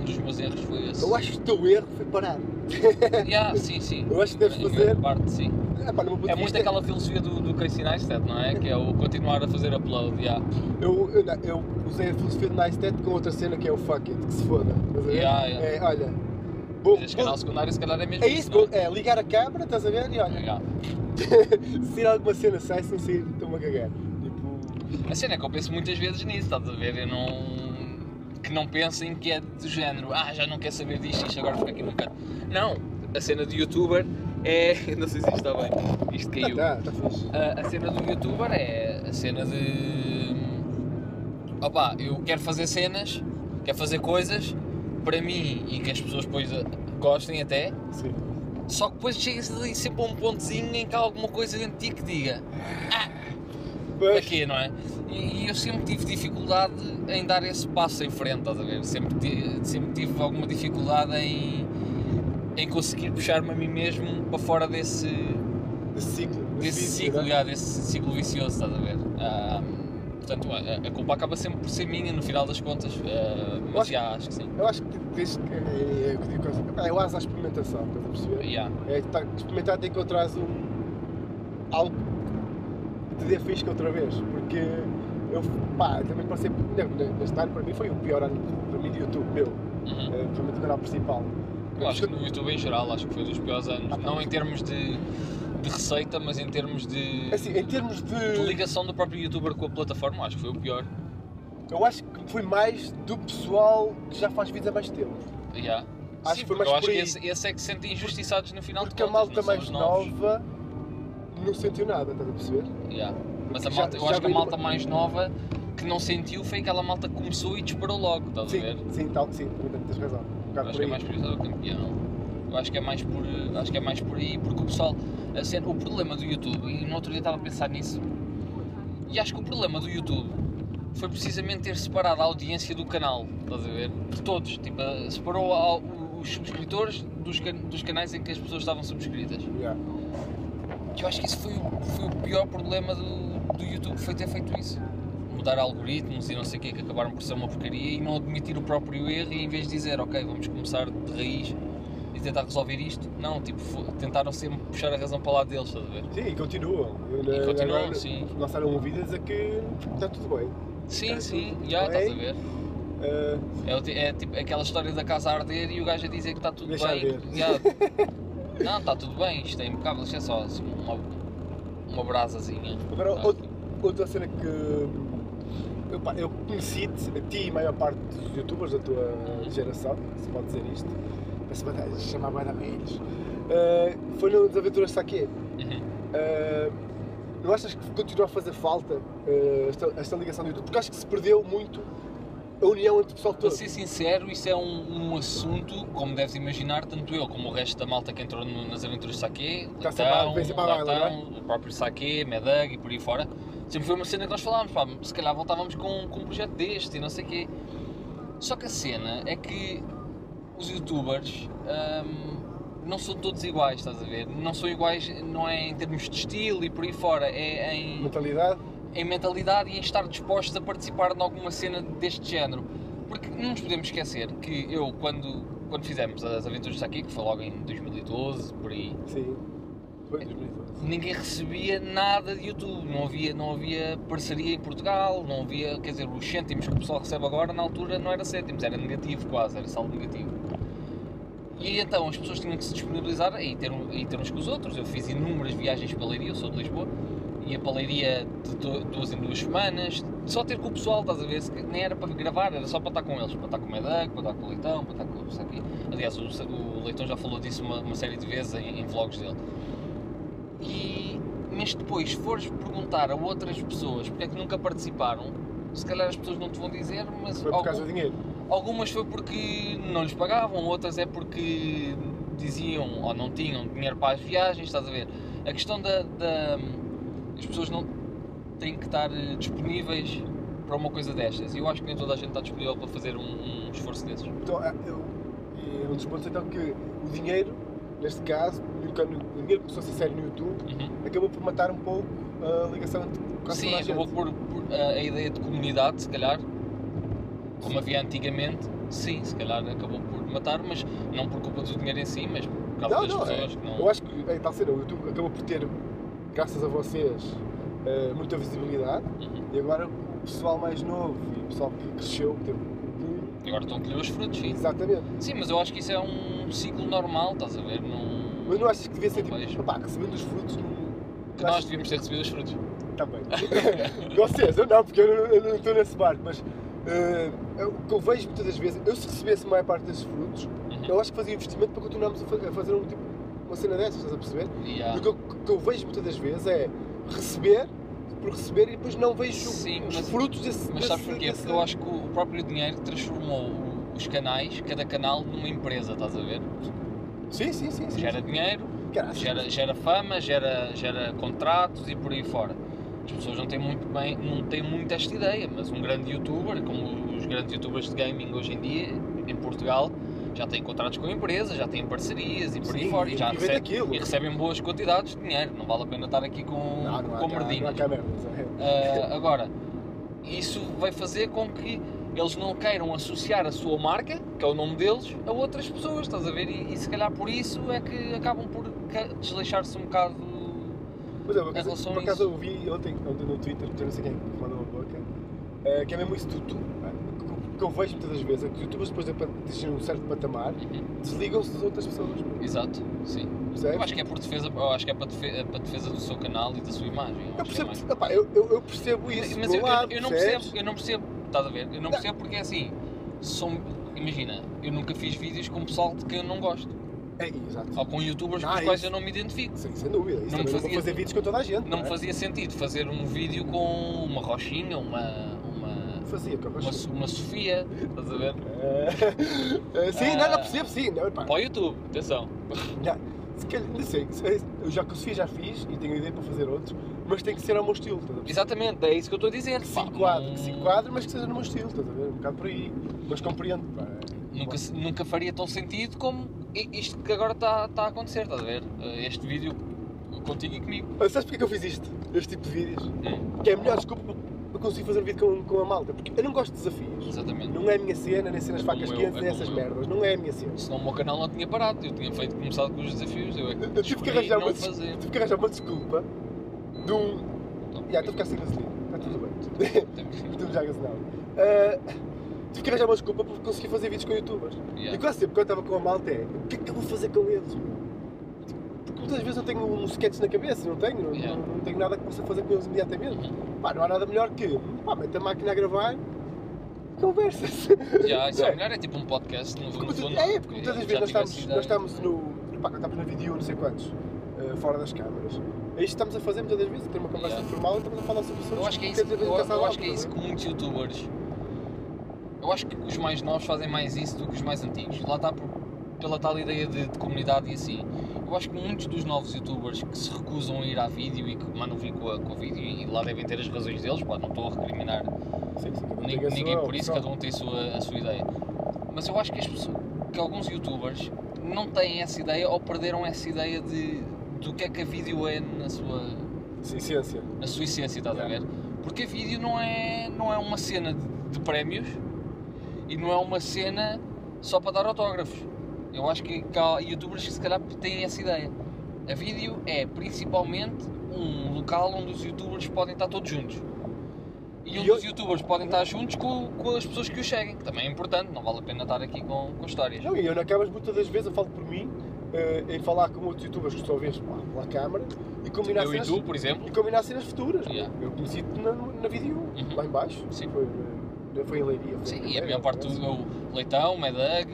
um dos meus erros foi esse. Eu acho que o teu erro foi parar. Yeah, sim, sim. Eu acho que deves Em fazer- parte, sim. É, pá, É muito vista, aquela filosofia do, do Casey Neistat, não é? Que é o continuar a fazer upload, yeah. Eu, eu, eu usei a filosofia de Nice com outra cena que é o fuck it, que se foda. Yeah, yeah. É, olha. Vou, Mas este canal secundário se calhar é mesmo é isso, não vou- é ligar a câmera, estás a ver? E olha, Yeah. se sair alguma cena sai, se não sair, estou-me a cagar. Tipo, A cena é que eu penso muitas vezes nisso, estás a ver? Eu não... Que não pensem que é do género, ah, já não quer saber disto, isto agora fica aqui no canto. Não, a cena do youtuber é... Não sei se isto está bem, isto caiu. tá, tá fixe. a, a cena do youtuber é a cena de. Opá, eu quero fazer cenas, quero fazer coisas para mim e que as pessoas depois eh, gostem até, Sim. só que depois chega-se ali sempre a um pontozinho em que há alguma coisa dentro de ti que diga para quê, não é? E, e eu sempre tive dificuldade em dar esse passo em frente, estás a ver? Sempre, ti- sempre tive alguma dificuldade em, em conseguir puxar-me a mim mesmo para fora desse, desse ciclo. desse vício, ciclo, já, desse ciclo vicioso, estás a ver? Ah, portanto, a, a culpa acaba sempre por ser minha no final das contas, ah, mas acho- já, acho que sim. Eu acho que tens que. É, é, eu digo, é, é o asa à experimentação, estás a perceber? Já, É tá, experimentar até encontrares um, algo que te dê fisca outra vez. Porque eu, pá, também passei. não, Este ano para mim foi o pior ano para mim de YouTube, meu. uhum. eh, Principalmente o canal principal. Eu acho que no YouTube em geral, acho que foi dos piores anos, não em termos de, de receita, mas em termos de, Assim, em termos de de. ligação do próprio youtuber com a plataforma, acho que foi o pior. Eu acho que foi mais do pessoal que já faz vídeos há mais tempo. Já. Acho Sim, que foi porque mais eu acho que esse, esse é que se sentem injustiçados no final Porque a de contas, malta não são mais os novos. nova não sentiu nada, estás a perceber? Yeah. Mas a Já- malta, eu já acho que a malta mais nova que não sentiu foi aquela malta que começou e disparou logo, estás a Sim, ver? sim, tal, sim, tens razão. Um Eu acho que é mais por isso do campeão. Eu acho que é mais por, acho que é mais por aí, porque o pessoal, a cena- o problema do YouTube, e no outro dia estava a pensar nisso, e acho que o problema do YouTube foi precisamente ter separado a audiência do canal, estás a ver? De todos, tipo, a- separou a- os subscritores dos, can- dos canais em que as pessoas estavam subscritas. Yeah. Eu acho que isso foi, o- foi o pior problema do, do YouTube, foi ter feito isso. Mudar algoritmos e não sei o que, que acabaram por ser uma porcaria e não admitir o próprio erro e em vez de dizer, ok, vamos começar de raiz e tentar resolver isto, não, tipo, tentaram sempre puxar a razão para o lado deles, estás a ver? Sim, e continuam. E continuam, sim. Lançaram um vídeo a dizer que está tudo bem. Sim, Tá sim, já estás a ver. Uh, É, é tipo aquela história da casa a arder e o gajo a dizer que está tudo Deixa bem. Não, está tudo bem, isto é impecável, isto é só assim, uma, uma brasazinha. Agora, Tá outra, outra cena que. Eu, pá, eu conheci-te, a ti e a maior parte dos youtubers da tua geração, se pode dizer isto, parece que chamar bem da velhos, uh, foi no Desaventuras Saque. Uhum. Uh, não achas que continua a fazer falta uh, esta, esta ligação do YouTube? Porque acho que se perdeu muito a união entre o pessoal Para todo. ser sincero, isso é um, um assunto, como deves imaginar, tanto eu como o resto da malta que entrou no- nas aventuras de Saque, não é? o próprio Saque, Medag e por aí fora, sempre foi uma cena que nós falámos, pá, se calhar voltávamos com, com um projeto deste e não sei o quê. Só que a cena é que os youtubers hum, não são todos iguais, estás a ver? Não são iguais, não é em termos de estilo e por aí fora, é em Mentalidade? Em mentalidade e em estar dispostos a participar de alguma cena deste género. Porque não nos podemos esquecer que eu, quando, quando fizemos as aventuras aqui, que foi logo em 2012, por aí, Sim. Foi 2012. ninguém recebia nada de YouTube, não havia, não havia parceria em Portugal, não havia, quer dizer, os cêntimos que o pessoal recebe agora, na altura não era cêntimos, era negativo quase, era saldo negativo. E então as pessoas tinham que se disponibilizar ir ter, ir ter uns com os outros. Eu fiz inúmeras viagens para Leiria, eu sou de Lisboa, ia para Leiria de du- duas em duas semanas, só ter com o pessoal, estás a ver? Se- Nem era para gravar, era só para estar com eles, para estar com o Medac, para estar com o Leitão, para estar com isso aqui. Aliás, o, o Leitão já falou disso uma, uma série de vezes em, em vlogs dele. E, mas depois, se fores perguntar a outras pessoas porque é que nunca participaram, se calhar as pessoas não te vão dizer, mas Foi por causa algum- do dinheiro. Algumas foi porque não lhes pagavam, outras é porque diziam ou não tinham dinheiro para as viagens, estás a ver? A questão da. da- as pessoas não têm que estar eh, disponíveis para uma coisa destas. E eu acho que nem toda a gente está disponível para fazer um, um esforço desses. Então, é, eu, e um dos pontos então que o dinheiro, neste caso, o dinheiro começou a ser sério no YouTube, Uhum. acabou por matar um pouco a ligação entre quase Sim, acabou por, por- a, a ideia de comunidade, se calhar, como havia antigamente, sim, se calhar acabou por matar, mas não por culpa do dinheiro em si, mas por causa Não, das não, é. pessoas que não. Eu acho que é tal cena, o YouTube acabou por ter, graças a vocês, eh, muita visibilidade Uhum. e agora o pessoal mais novo e o pessoal que cresceu, que teve Agora estão a colher os frutos, sim. exatamente. Sim, mas eu acho que isso é um ciclo normal, estás a ver? Não... Mas não achas que devia ser tipo, vejo. opá, recebendo os frutos não. que nós devíamos ter recebido os frutos. Também. Vocês, eu não, porque eu não, estou nesse barco, mas eu- o que eu vejo muitas das vezes, eu se recebesse a maior parte desses frutos, Uhum. eu acho que fazia investimento para continuarmos a fazer um tipo, uma cena dessas, estás a perceber? Há- E o que eu, que eu vejo muitas das vezes é receber por receber e depois não vejo Sim, os mas- frutos desse. Mas sabes porquê? desse- Porque eu acho que o próprio dinheiro transformou os canais, cada canal, numa empresa, estás a ver? Sim, sim, sim. sim. Gera dinheiro, Caraças. gera, gera fama, gera, gera contratos e por aí fora. As pessoas não têm muito bem, não têm muito esta ideia, mas um grande youtuber, como os grandes youtubers de gaming hoje em dia, em Portugal, já têm contratos com empresas, já têm parcerias e por aí Sim, fora, e, já e daquilo. e recebem boas quantidades de dinheiro, não vale a pena estar aqui com, Não, não há, com cá, há merdinhas. é. Ah, agora, isso vai fazer com que eles não queiram associar a sua marca, que é o nome deles, a outras pessoas, estás a ver? E, e se calhar por isso é que acabam por desleixar-se um bocado. Mas eu, por por a acaso eu vi ontem, ontem no Twitter, não sei quem que mandou uma boca, eh, que é mesmo isso tu, tu, eh, que- que eu vejo muitas das vezes, é que os youtubers depois de atingirem um certo patamar, desligam-se das outras pessoas, Exato, sim. percebes? Eu acho que é por defesa, eu acho que é para defesa, para defesa do seu canal e da sua imagem. Eu que é percebo, mais. epá, eu, eu, eu percebo isso, Mas eu, lado, eu, não percebo, eu não percebo, estás a ver? Eu não Não. percebo porque é assim, são, imagina, eu nunca fiz vídeos com pessoal de quem eu não gosto, É, exato. ou com youtubers com Ah, os quais isso. eu não me identifico. Sim, sem dúvida. Isso Não me não fazia- fazer vídeos com toda a gente. Não me é? fazia sentido fazer um vídeo com uma Rochinha, uma, Fazia, eu uma, gosto. So- uma Sofia, estás a ver? Eh, sim, não, não percebo, sim. Não, epá, Para o YouTube, atenção. já, se calhar, não sei, se- eu já consegui, já fiz e tenho ideia para fazer outros, mas tem que ser ao meu estilo, estás a perceber? Exatamente, é isso que eu estou a dizer. Que se pá, enquadre, que se enquadre, mas que seja no meu estilo, estás a ver? Um bocado por aí. Mas compreendo, pá. Nunca, se- nunca faria tão sentido como i- isto que agora está está a acontecer, estás a ver? Eh, Este vídeo contigo e comigo. Sabes porque é que eu fiz isto? Este tipo de vídeos? Hum, Que é a melhor desculpa para conseguir fazer um vídeo com, com a malta. Porque eu não gosto de desafios. exatamente. Não é a minha cena, nem ser as É facas eu, quentes, é nem como essas eu. merdas. Não é a minha cena. Senão o meu canal não tinha parado, eu tinha feito, começado com os desafios, eu é que Eu tive que arranjar uma, fazer. tive que arranjar uma desculpa de um. Então, Já, estou a ficar sem gasolina. Está tudo bem. temos- Estou já gasolado. Ah, tive que arranjar uma desculpa para conseguir fazer vídeos com youtubers. yeah. E quase sempre, quando eu estava com a malta, é o que é que eu vou fazer com eles? meu? Muitas vezes eu tenho um sketch na cabeça, não tenho, não, Yeah. não, não tenho nada que possa fazer com eles imediatamente. Uhum. Pá, não há nada melhor que, pá, mete a máquina a gravar, conversas. Já, isso é É. melhor, é tipo um podcast, no, Como no é, porque muitas das vezes nós estamos, nós estamos no. Pá, quando estamos na vídeo, não sei quantos, eh, fora das câmaras. É isto que estamos a fazer muitas das vezes, ter uma conversa Yeah. informal e estamos a falar sobre assuntos Eu acho que é isso, eu, eu acho que é isso que muitos youtubers. Eu acho que os mais novos fazem mais isso do que os mais antigos. Lá está por- pela tal ideia de, de comunidade e assim. Eu acho que muitos dos novos youtubers que se recusam a ir à vídeo e que mandam vir com, a, com o vídeo e lá devem ter as razões deles, pá, não estou a recriminar Sim, sim, a ninguém sua por isso, cada um tem a sua, a sua ideia. Mas eu acho que, as pessoas, que alguns youtubers não têm essa ideia ou perderam essa ideia de, do que é que a vídeo é na sua, Sim, ciência. na sua essência, estás a Yeah. ver? Porque a vídeo não é, não é uma cena de, de prémios e não é uma cena só para dar autógrafos. Eu acho que, que há youtubers que se calhar têm essa ideia. A vídeo é principalmente um local onde os youtubers podem estar todos juntos. E E onde eu- os youtubers podem estar juntos com, com as pessoas que os seguem, que também é importante, não vale a pena estar aqui com, com histórias. Não, e eu na câmara muitas das vezes eu falo por mim, eh, em falar com outros youtubers que estou a ver pela câmara e combinar Eu e cenas, tu, por exemplo, e combinar cenas futuras. Yeah. Eu conheci-te na, na vídeo, Uhum. lá em baixo. Sim. Foi, eh, foi em Leiria. foi sim, e a maior parte parece. do meu Leitão, Medag,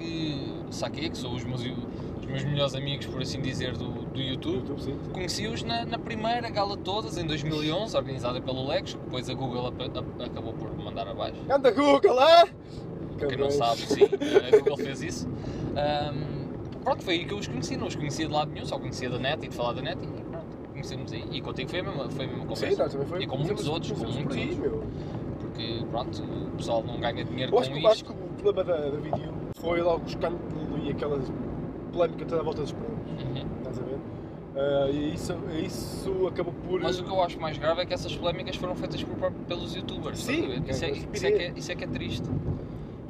Saque, que são os meus, os meus melhores amigos, por assim dizer, do, do YouTube. YouTube. Conheci-os na, na primeira gala todas, em 2011, organizada pelo Lex, que depois a Google ap- ap- acabou por mandar abaixo. Anda Google lá! Quem não sabe, sim, a Google fez isso. Ahm, pronto, foi aí que eu os conheci, não os conhecia de lado nenhum, só conhecia da net e de falar da net e pronto, conhecemos aí. E contigo foi a mesma, foi a mesma conversa. Sim, nós também foi. E com muitos outros, com muitos outros. Porque, pronto, o pessoal não ganha dinheiro Eu com acho, que, isto. acho que o problema da, da vídeo foi logo o escândalo e aquela polémica toda à volta dos prémios. Uhum. Estás a ver? Ah, e isso, isso acabou por. Mas o que eu acho mais grave é que essas polémicas foram feitas por, pelos youtubers. Sim, ver? Isso, é, é, isso, é que é, isso é que é triste.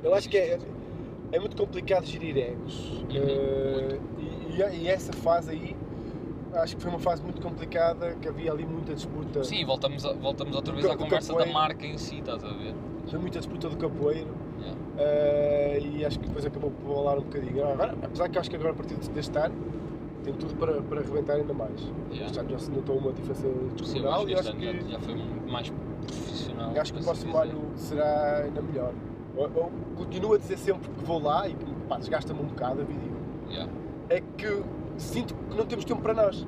Eu acho que é, é muito complicado gerir egos. Uhum, Eh, e, e- e essa fase aí, acho que foi uma fase muito complicada, que havia ali muita disputa. Sim, voltamos, a- voltamos outra vez Do- à conversa da capoeira. marca em si, estás a ver? Havia muita disputa do capoeiro. Yeah. eh, e acho que depois acabou por rolar um bocadinho. Agora, apesar que acho que agora a partir deste ano tem tudo para, para arrebentar ainda mais. Yeah. Este ano já se notou uma diferença que e acho que, já, já foi mais profissional. acho que o assim próximo ano será ainda melhor. Eu, eu continuo a dizer sempre que vou lá e que desgasta-me um bocado a vídeo. Yeah. é que sinto que não temos tempo para nós.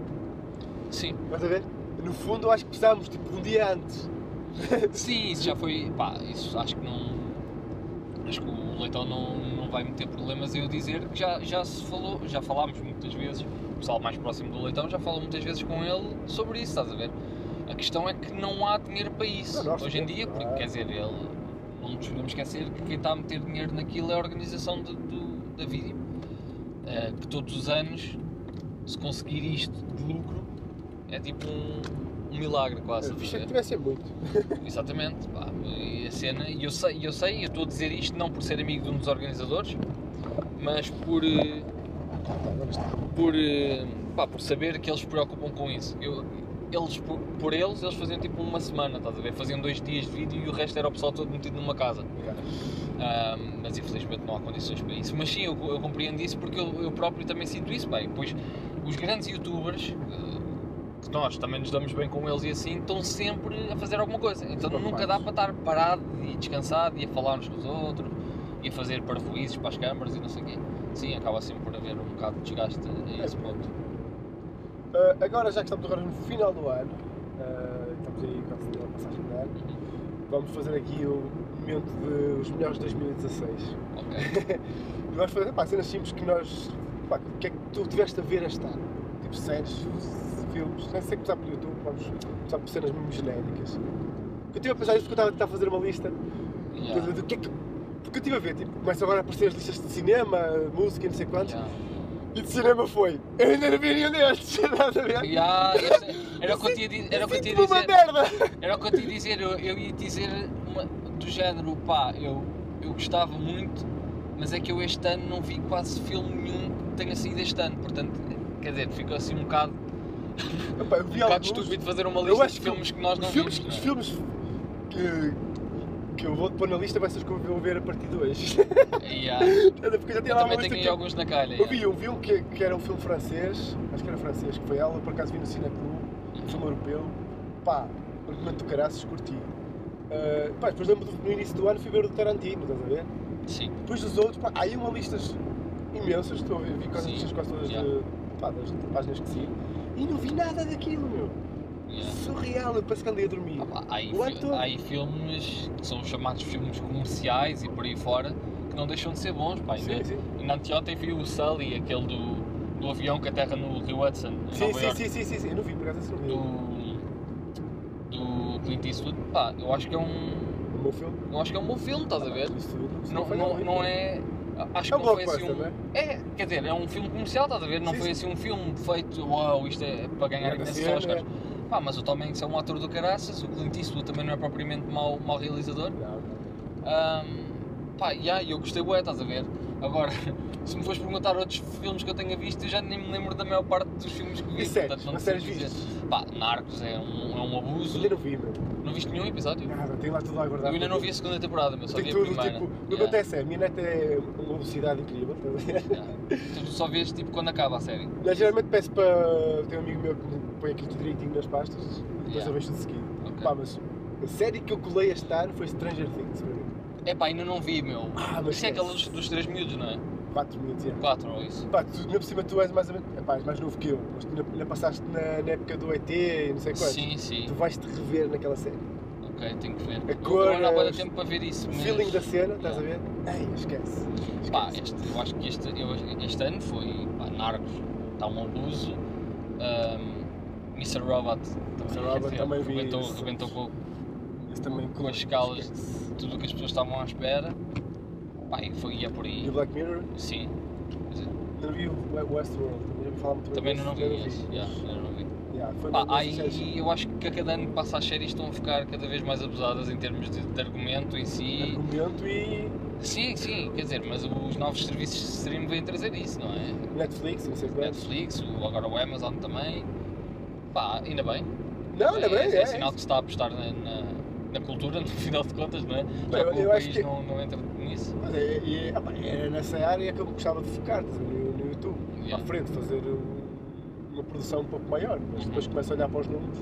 Sim, Estás a ver? No fundo, eu acho que precisamos tipo, um dia antes. sim, isso já foi. Pá, isso acho que não. Acho que o Leitão não, não vai meter problemas em eu dizer que já, já se falou, já falámos muitas vezes, o pessoal mais próximo do Leitão já falou muitas vezes com ele sobre isso, estás a ver? A questão é que não há dinheiro para isso Não, hoje em dia, porque quer dizer, ele não nos podemos esquecer que quem está a meter dinheiro naquilo é a organização de- do, da vídeo. Eh, que todos os anos, se conseguir isto de lucro, é tipo um, um milagre quase. Eu que tivesse muito. Exatamente, pá, e a cena, e eu sei, eu sei, eu estou a dizer isto não por ser amigo de um dos organizadores, mas por, eh, por, eh, pá, por saber que eles se preocupam com isso. Eu, eles, por, por eles, eles faziam tipo uma semana, estás a ver? Faziam dois dias de vídeo e o resto era o pessoal todo metido numa casa. Ahm, mas infelizmente não há condições para isso. Mas sim, eu, eu compreendo isso porque eu, eu próprio também sinto isso. Bem, pois os grandes youtubers, eh, que nós também nos damos bem com eles e assim, estão sempre a fazer alguma coisa. Então Ocupados. nunca dá para estar parado e descansado e a falar uns com os outros e a fazer parvoízes para as câmaras e não sei o quê. Sim, acaba sempre por haver um bocado de desgaste a esse ponto. Ah, agora, já que estamos agora no final do ano, ah, estamos aí quase na passagem de ano, vamos fazer aqui o momento dos melhores de 2016. Ok. E vamos fazer pá, cenas simples que nós. Pá, o que é que tu tiveste a ver este ano? Tipo séries, filmes, nem sei começar pelo YouTube, vamos começar por cenas mesmo genéricas. Eu estive a pensar isto porque eu estava a tentar fazer uma lista Yeah. do, do que é que. Porque eu estive a ver, tipo, começam agora a aparecer as listas de cinema, música e não sei quantos, Yeah. e de cinema foi. Eu ainda não vi nenhum destes, estás a ver? Yeah, era o que eu tinha di- era o que eu tinha a Sinto-me uma dizer. Era o que eu ia dizer, eu, eu ia dizer uma- do género, pá, eu, eu gostava muito, mas é que eu este ano não vi quase filme nenhum que tenha saído este ano, portanto, quer dizer, ficou assim um bocado, Epá, eu um vi bocado alguns- estúpido fazer uma Eu lista de filmes que nós não filmes, vimos. os é? filmes que que eu vou pôr na lista vai ser os que eu vou ver a partir de hoje. Yeah. Porque eu já tinha Eu lá também tenho que- alguns na calha. Eu vi um, vi um que, que era um filme francês, acho que era francês, que foi ela, por acaso vi no Cineclube, um filme europeu, pá, argumento do caraças, curti. Uh, pá, depois lembro no início do ano fui ver o Tarantino, estás a ver? Sim. Depois dos outros, pá, há aí uma listas imensas, estou a ver, vi quase listas quase todas yeah. de, pá, das páginas que sigo, e não vi nada daquilo, meu. yeah. Surreal, eu parece que andei a dormir. Ah, pá, há, aí, há aí filmes que são chamados filmes comerciais e por aí fora que não deixam de ser bons. Pá. Sim, Ainda, sim. ainda anteontem vi o Sully, aquele do, do avião que aterra no Rio Hudson, Sim, sim, sim, sim, sim, sim, eu não vi, por acaso não vi. do, do Clint Eastwood. Pá, eu acho que é um, O meu filme. eu acho que é um bom filme, estás a ver? Tudo, isso Não, não, não é. Acho É um que não foi assim um. não É, quer dizer, é um filme comercial, estás a ver? Não foi sim. assim um filme feito, uau, isto é para ganhar imensos Oscars. Pá, mas o Tom Hanks é um ator do caraças, o Clint Eastwood também não é propriamente mau, mau realizador. Não, não. Ahm, pá, yeah, eu gostei bué, estás a ver? Agora, se me fores perguntar outros filmes que eu tenha visto, eu já nem me lembro da maior parte dos filmes que vi. E séries? portanto, não séries vistas? Pá, Narcos é um, é um abuso. Ainda não vi, meu. Não viste nenhum episódio? Nada, tenho lá tudo a guardar. Eu ainda não vi a segunda temporada, mas só vi a tudo, primeira. tipo, o que Yeah. acontece é, a minha neta é uma velocidade incrível, estás a ver? Yeah. Tu só vês tipo quando acaba a série. Mas geralmente peço para. Tem um amigo meu que me põe aquilo tudo direitinho nas pastas e depois Yeah. eu vejo tudo seguido. Ok. Pá, mas a série que eu colei este ano foi Stranger Things, para mim. É pá, ainda não vi, meu. Ah, mas Isso é aquela dos, dos três miúdos, não é? 4 minutos, é. Quatro ou isso. Pá, tu, ainda por cima tu és mais. Epá, és mais novo que eu, mas tu ainda, ainda passaste na, na época do ET e não sei quanto. Sim, sim. Tu vais-te rever naquela série. Ok, tenho que ver. A Eu cor, não há tempo para ver isso. Mas... feeling da cena, estás a ver? Ei, esquece. esquece. Pá, este, eu acho que este, eu- este ano foi. Pá, Narcos, está um abuso. Um, Mr. Robot Mr. Robot também vi rebentou, isso. rebentou com, Também com as escalas de tudo o que as pessoas estavam à espera. Pá, e foi, ia por E aí. o Black Mirror? Sim. Não vi o Westworld, também me falar muito Também não vi esse. yeah, não vi. Yeah, Pá, aí eu acho que a cada ano que passa as séries estão a ficar cada vez mais abusadas em termos de, de argumento em si. Argumento e Sim, sim, quer dizer, mas os novos serviços de streaming vêm trazer isso, não é? Netflix, não sei se Netflix, o, agora o Amazon também. Pá, ainda bem. Não, ainda bem, é, é. é sinal que se está a apostar na, na, na cultura, no final de contas, não é? Já Eu- eu acho que- não, não entra nisso. Mas é, pá, era nessa área que eu gostava de focar, no, no YouTube, Yeah. à frente, fazer um- uma produção um pouco maior, mas Uhum. depois começo a olhar para os números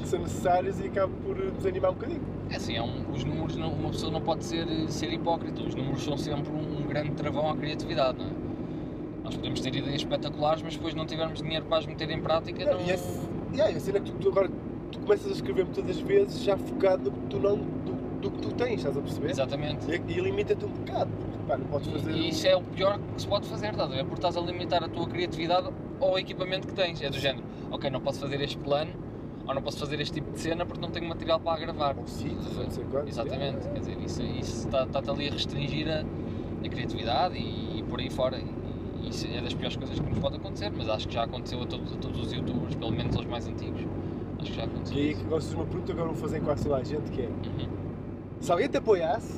que são necessários e acabo por desanimar um bocadinho. É assim, é um- os números, não, uma pessoa não pode ser, ser hipócrita, os números são sempre um, grande travão à criatividade, não é? Nós podemos ter ideias espetaculares, mas depois não tivermos dinheiro para as meter em prática, não... Esse, e a cena que tu agora tu começas a escrever muitas das vezes já focado no que tu não, do, do que tu tens, estás a perceber? Exatamente. E, e limita-te um bocado, porque pá, não podes fazer. E isso é o pior que se pode fazer, estás a ver? Porque estás a limitar a tua criatividade ao equipamento que tens. É do género, ok, não posso fazer este plano, ou não posso fazer este tipo de cena porque não tenho material para gravar. Ou sítios, não sei quantos. Exatamente, Yeah, quer dizer, isso, isso está- está-te ali a restringir a, a criatividade e, por aí fora. E isso é das piores coisas que nos pode acontecer, mas acho que já aconteceu a todos, a todos os youtubers, pelo menos aos mais antigos. Acho que já aconteceu. E aí gostas de uma pergunta que agora vou fazer em quase toda a gente, que é Uhum, se alguém te apoiasse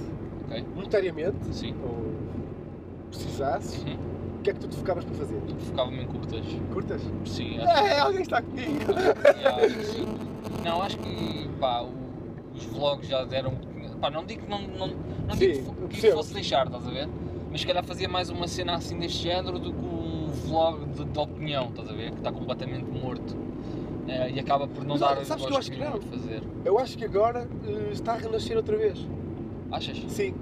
ok, monetariamente sim. ou precisasse, Uhum. o que é que tu te focavas para fazer? Focava-me em curtas. Curtas? Sim, acho que- É, alguém está comigo! Yeah, acho que sim. Não, acho que pá, o- os vlogs já deram. Pá, não digo que não, não, não Sim, digo que eu que fosse deixar, estás a ver? Mas se calhar fazia mais uma cena assim deste género do que um vlog de, de opinião, estás a ver? Que está completamente morto. Eh, e acaba por não Mas dar olha, sabes que eu acho que não. fazer. Eu acho que agora eh, está a renascer outra vez. Achas? Sim.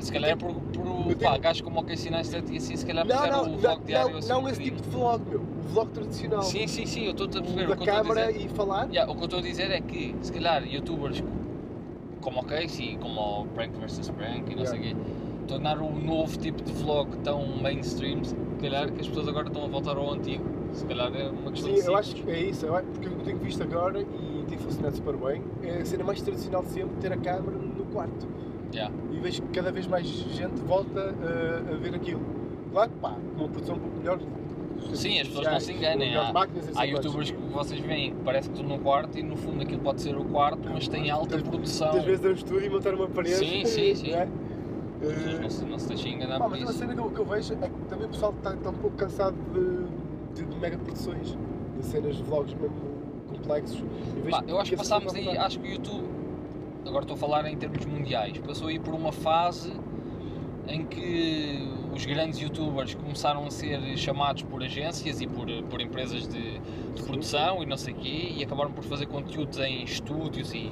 Se calhar é por, por eu pá, tenho- gajos como o Casey Neistat e assim, se calhar Não, fizeram não, o vlog não, diário não, assim não um esse tipo de vlog, meu. O vlog tradicional. Sim, sim, sim, eu estou-te a perceber. da o que eu estou a câmara dizer. e falar. Yeah, o que eu estou a dizer é que, se calhar, youtubers como o Casey, como o Prank vs Prank e não sei o quê, tornar um novo tipo de vlog tão mainstream, se calhar que as pessoas agora estão a voltar ao antigo. Se calhar é uma questão Sim, de eu acho que é isso, porque eu tenho visto agora e tem funcionado super bem, é a cena mais tradicional de sempre ter a câmara no quarto. Yeah. E vejo que cada vez mais gente volta a, a ver aquilo. Claro, pá, com uma produção um pouco melhor. Sim, as pessoas não se enganem, há- Há youtubers que vocês veem que parece que estão no quarto e no fundo aquilo pode ser o quarto, mas tem alta produção. Muitas vezes é um estúdio e montar uma parede. Sim, sim, sim. não é? As pessoas Eh, não se, não se deixem enganar Pá, por mas uma isso. cena que eu, que eu vejo é que também o pessoal está, está um pouco cansado de, de, mega produções, de cenas de vlogs mesmo complexos. E vejo Pá, eu acho que passámos aí, mudar. acho que o YouTube agora estou a falar em termos mundiais, passou aí por uma fase em que os grandes youtubers começaram a ser chamados por agências e por, por empresas de, de produção e não sei o quê e acabaram por fazer conteúdos em estúdios e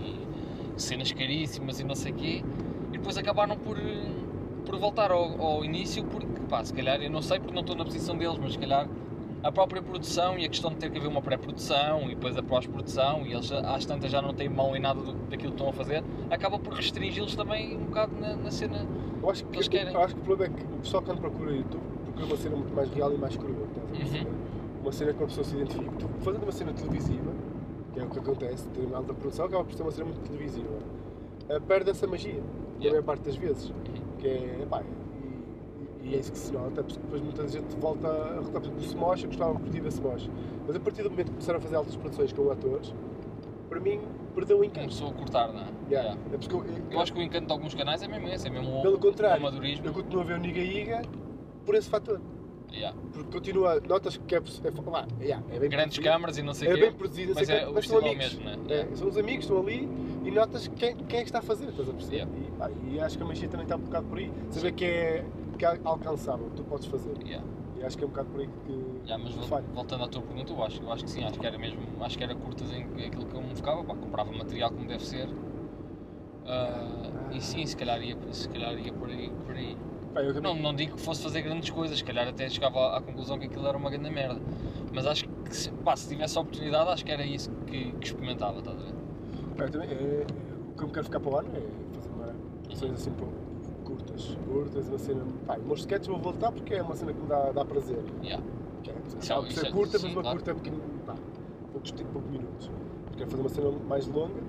cenas caríssimas e não sei o quê e depois acabaram por, por voltar ao, ao início porque, pá, se calhar, eu não sei porque não estou na posição deles, mas se calhar a própria produção e a questão de ter que haver uma pré-produção e depois a pós-produção e eles às tantas já não têm mão em nada do, daquilo que estão a fazer, acaba por restringi-los também um bocado na, na cena Eu acho que, Eles querem. eu acho que o problema é que o pessoal quando procura YouTube procura uma cena muito mais real e mais crua. a? Uhum. Uma cena que a pessoa se identifica. Tu, fazendo uma cena televisiva, que é o que acontece, ter uma alta produção, acaba por ser uma cena muito televisiva. Perde essa magia, Yeah. maior parte das vezes. Que é, epá, e, é isso que se nota, depois muita gente volta a exemplo, o Smosh, eu gostava de curtir a Smosh. Mas a partir do momento que começaram a fazer altas produções com atores, para mim perdeu o encanto. começou a cortar, não é? Yeah. É porque eu, Eu acho que o encanto de alguns canais é mesmo esse, é mesmo o, Pelo o contrário, amadorismo. eu continuo a ver o Niga Iga por esse fator. Yeah. Porque continua, notas que é, é, lá, yeah, é bem Grandes câmaras e não sei o é quê. bem produzido, mas é o mas são ao amigos. mesmo, né? É, são os amigos, estão ali e notas quem, quem é que está a fazer, estás a perceber? E, pá, e acho que a magia também está um bocado por aí. Saber que é, que é alcançável, tu podes fazer. Yeah. E acho que é um bocado por aí que, Yeah, mas vol- falha. voltando à tua pergunta, eu acho, eu acho que sim, acho que era mesmo, acho que era curtas em aquilo que eu me focava, pá, comprava material como deve ser. Ah, e sim, se calhar ia, se calhar ia por aí. Por aí. Eu também- Não, não digo que fosse fazer grandes coisas, se calhar até chegava à, à conclusão que aquilo era uma grande merda. Mas acho que se, pá, se tivesse a oportunidade, acho que era isso que, que experimentava, estás a ver? eu também- é- é- o que eu me quero ficar para o ano é fazer uma, produções assim pô, curtas, curtas, uma cena. Pá, os meus sketches vou voltar porque é uma cena que me dá, dá prazer. Yeah. Que é, Isso acaba é- ser é- curta, sim, mas uma claro. curta pequena, pá, poucos, tipo, poucos minutos. Quero fazer uma cena mais longa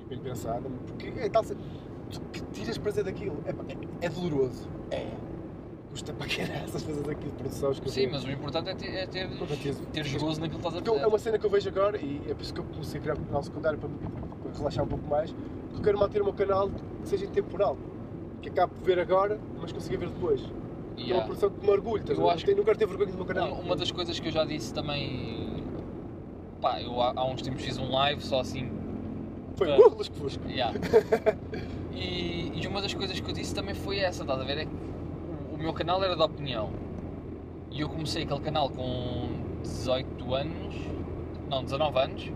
e bem pensada, porque é tal cena, tu que tiras prazer daquilo, é, é, é doloroso, é. Custa para caraças fazer aquilo, produção, escrever. Sim, mas o importante é ter, é ter, teres gozo naquilo que estás a é fazer. uma cena que eu vejo agora e é por isso que eu comecei a criar um canal secundário para, para relaxar um pouco mais, porque eu quero manter o meu canal que seja intemporal. Que acabe de ver agora, mas consiga ver depois. É uma Yeah. produção que me orgulho, estás Eu acho não quero ter vergonha do meu canal. Uma, das coisas que eu já disse também. Pá, eu há, há uns tempos fiz um live só assim. Foi Ah. uh, lusco fusco. Yeah. E, e uma das coisas que eu disse também foi essa, estás a ver? É que o, meu canal era de opinião. E eu comecei aquele canal com 18 anos. Não, 19 anos.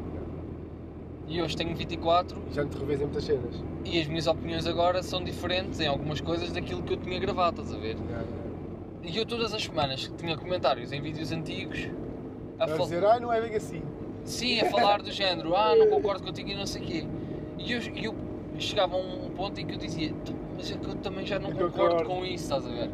E hoje tenho 24 Já te revês em muitas cenas. E as minhas opiniões agora são diferentes em algumas coisas daquilo que eu tinha gravado, estás a ver? Já, já. E eu todas as semanas tinha comentários em vídeos antigos a A dizer, ah, não é bem assim. Sim, a falar do género, ah, não concordo contigo e não sei o quê. E eu, eu chegava a um ponto em que eu dizia, "Tu, mas é que eu também já não concordo concordo." com isso, estás a ver?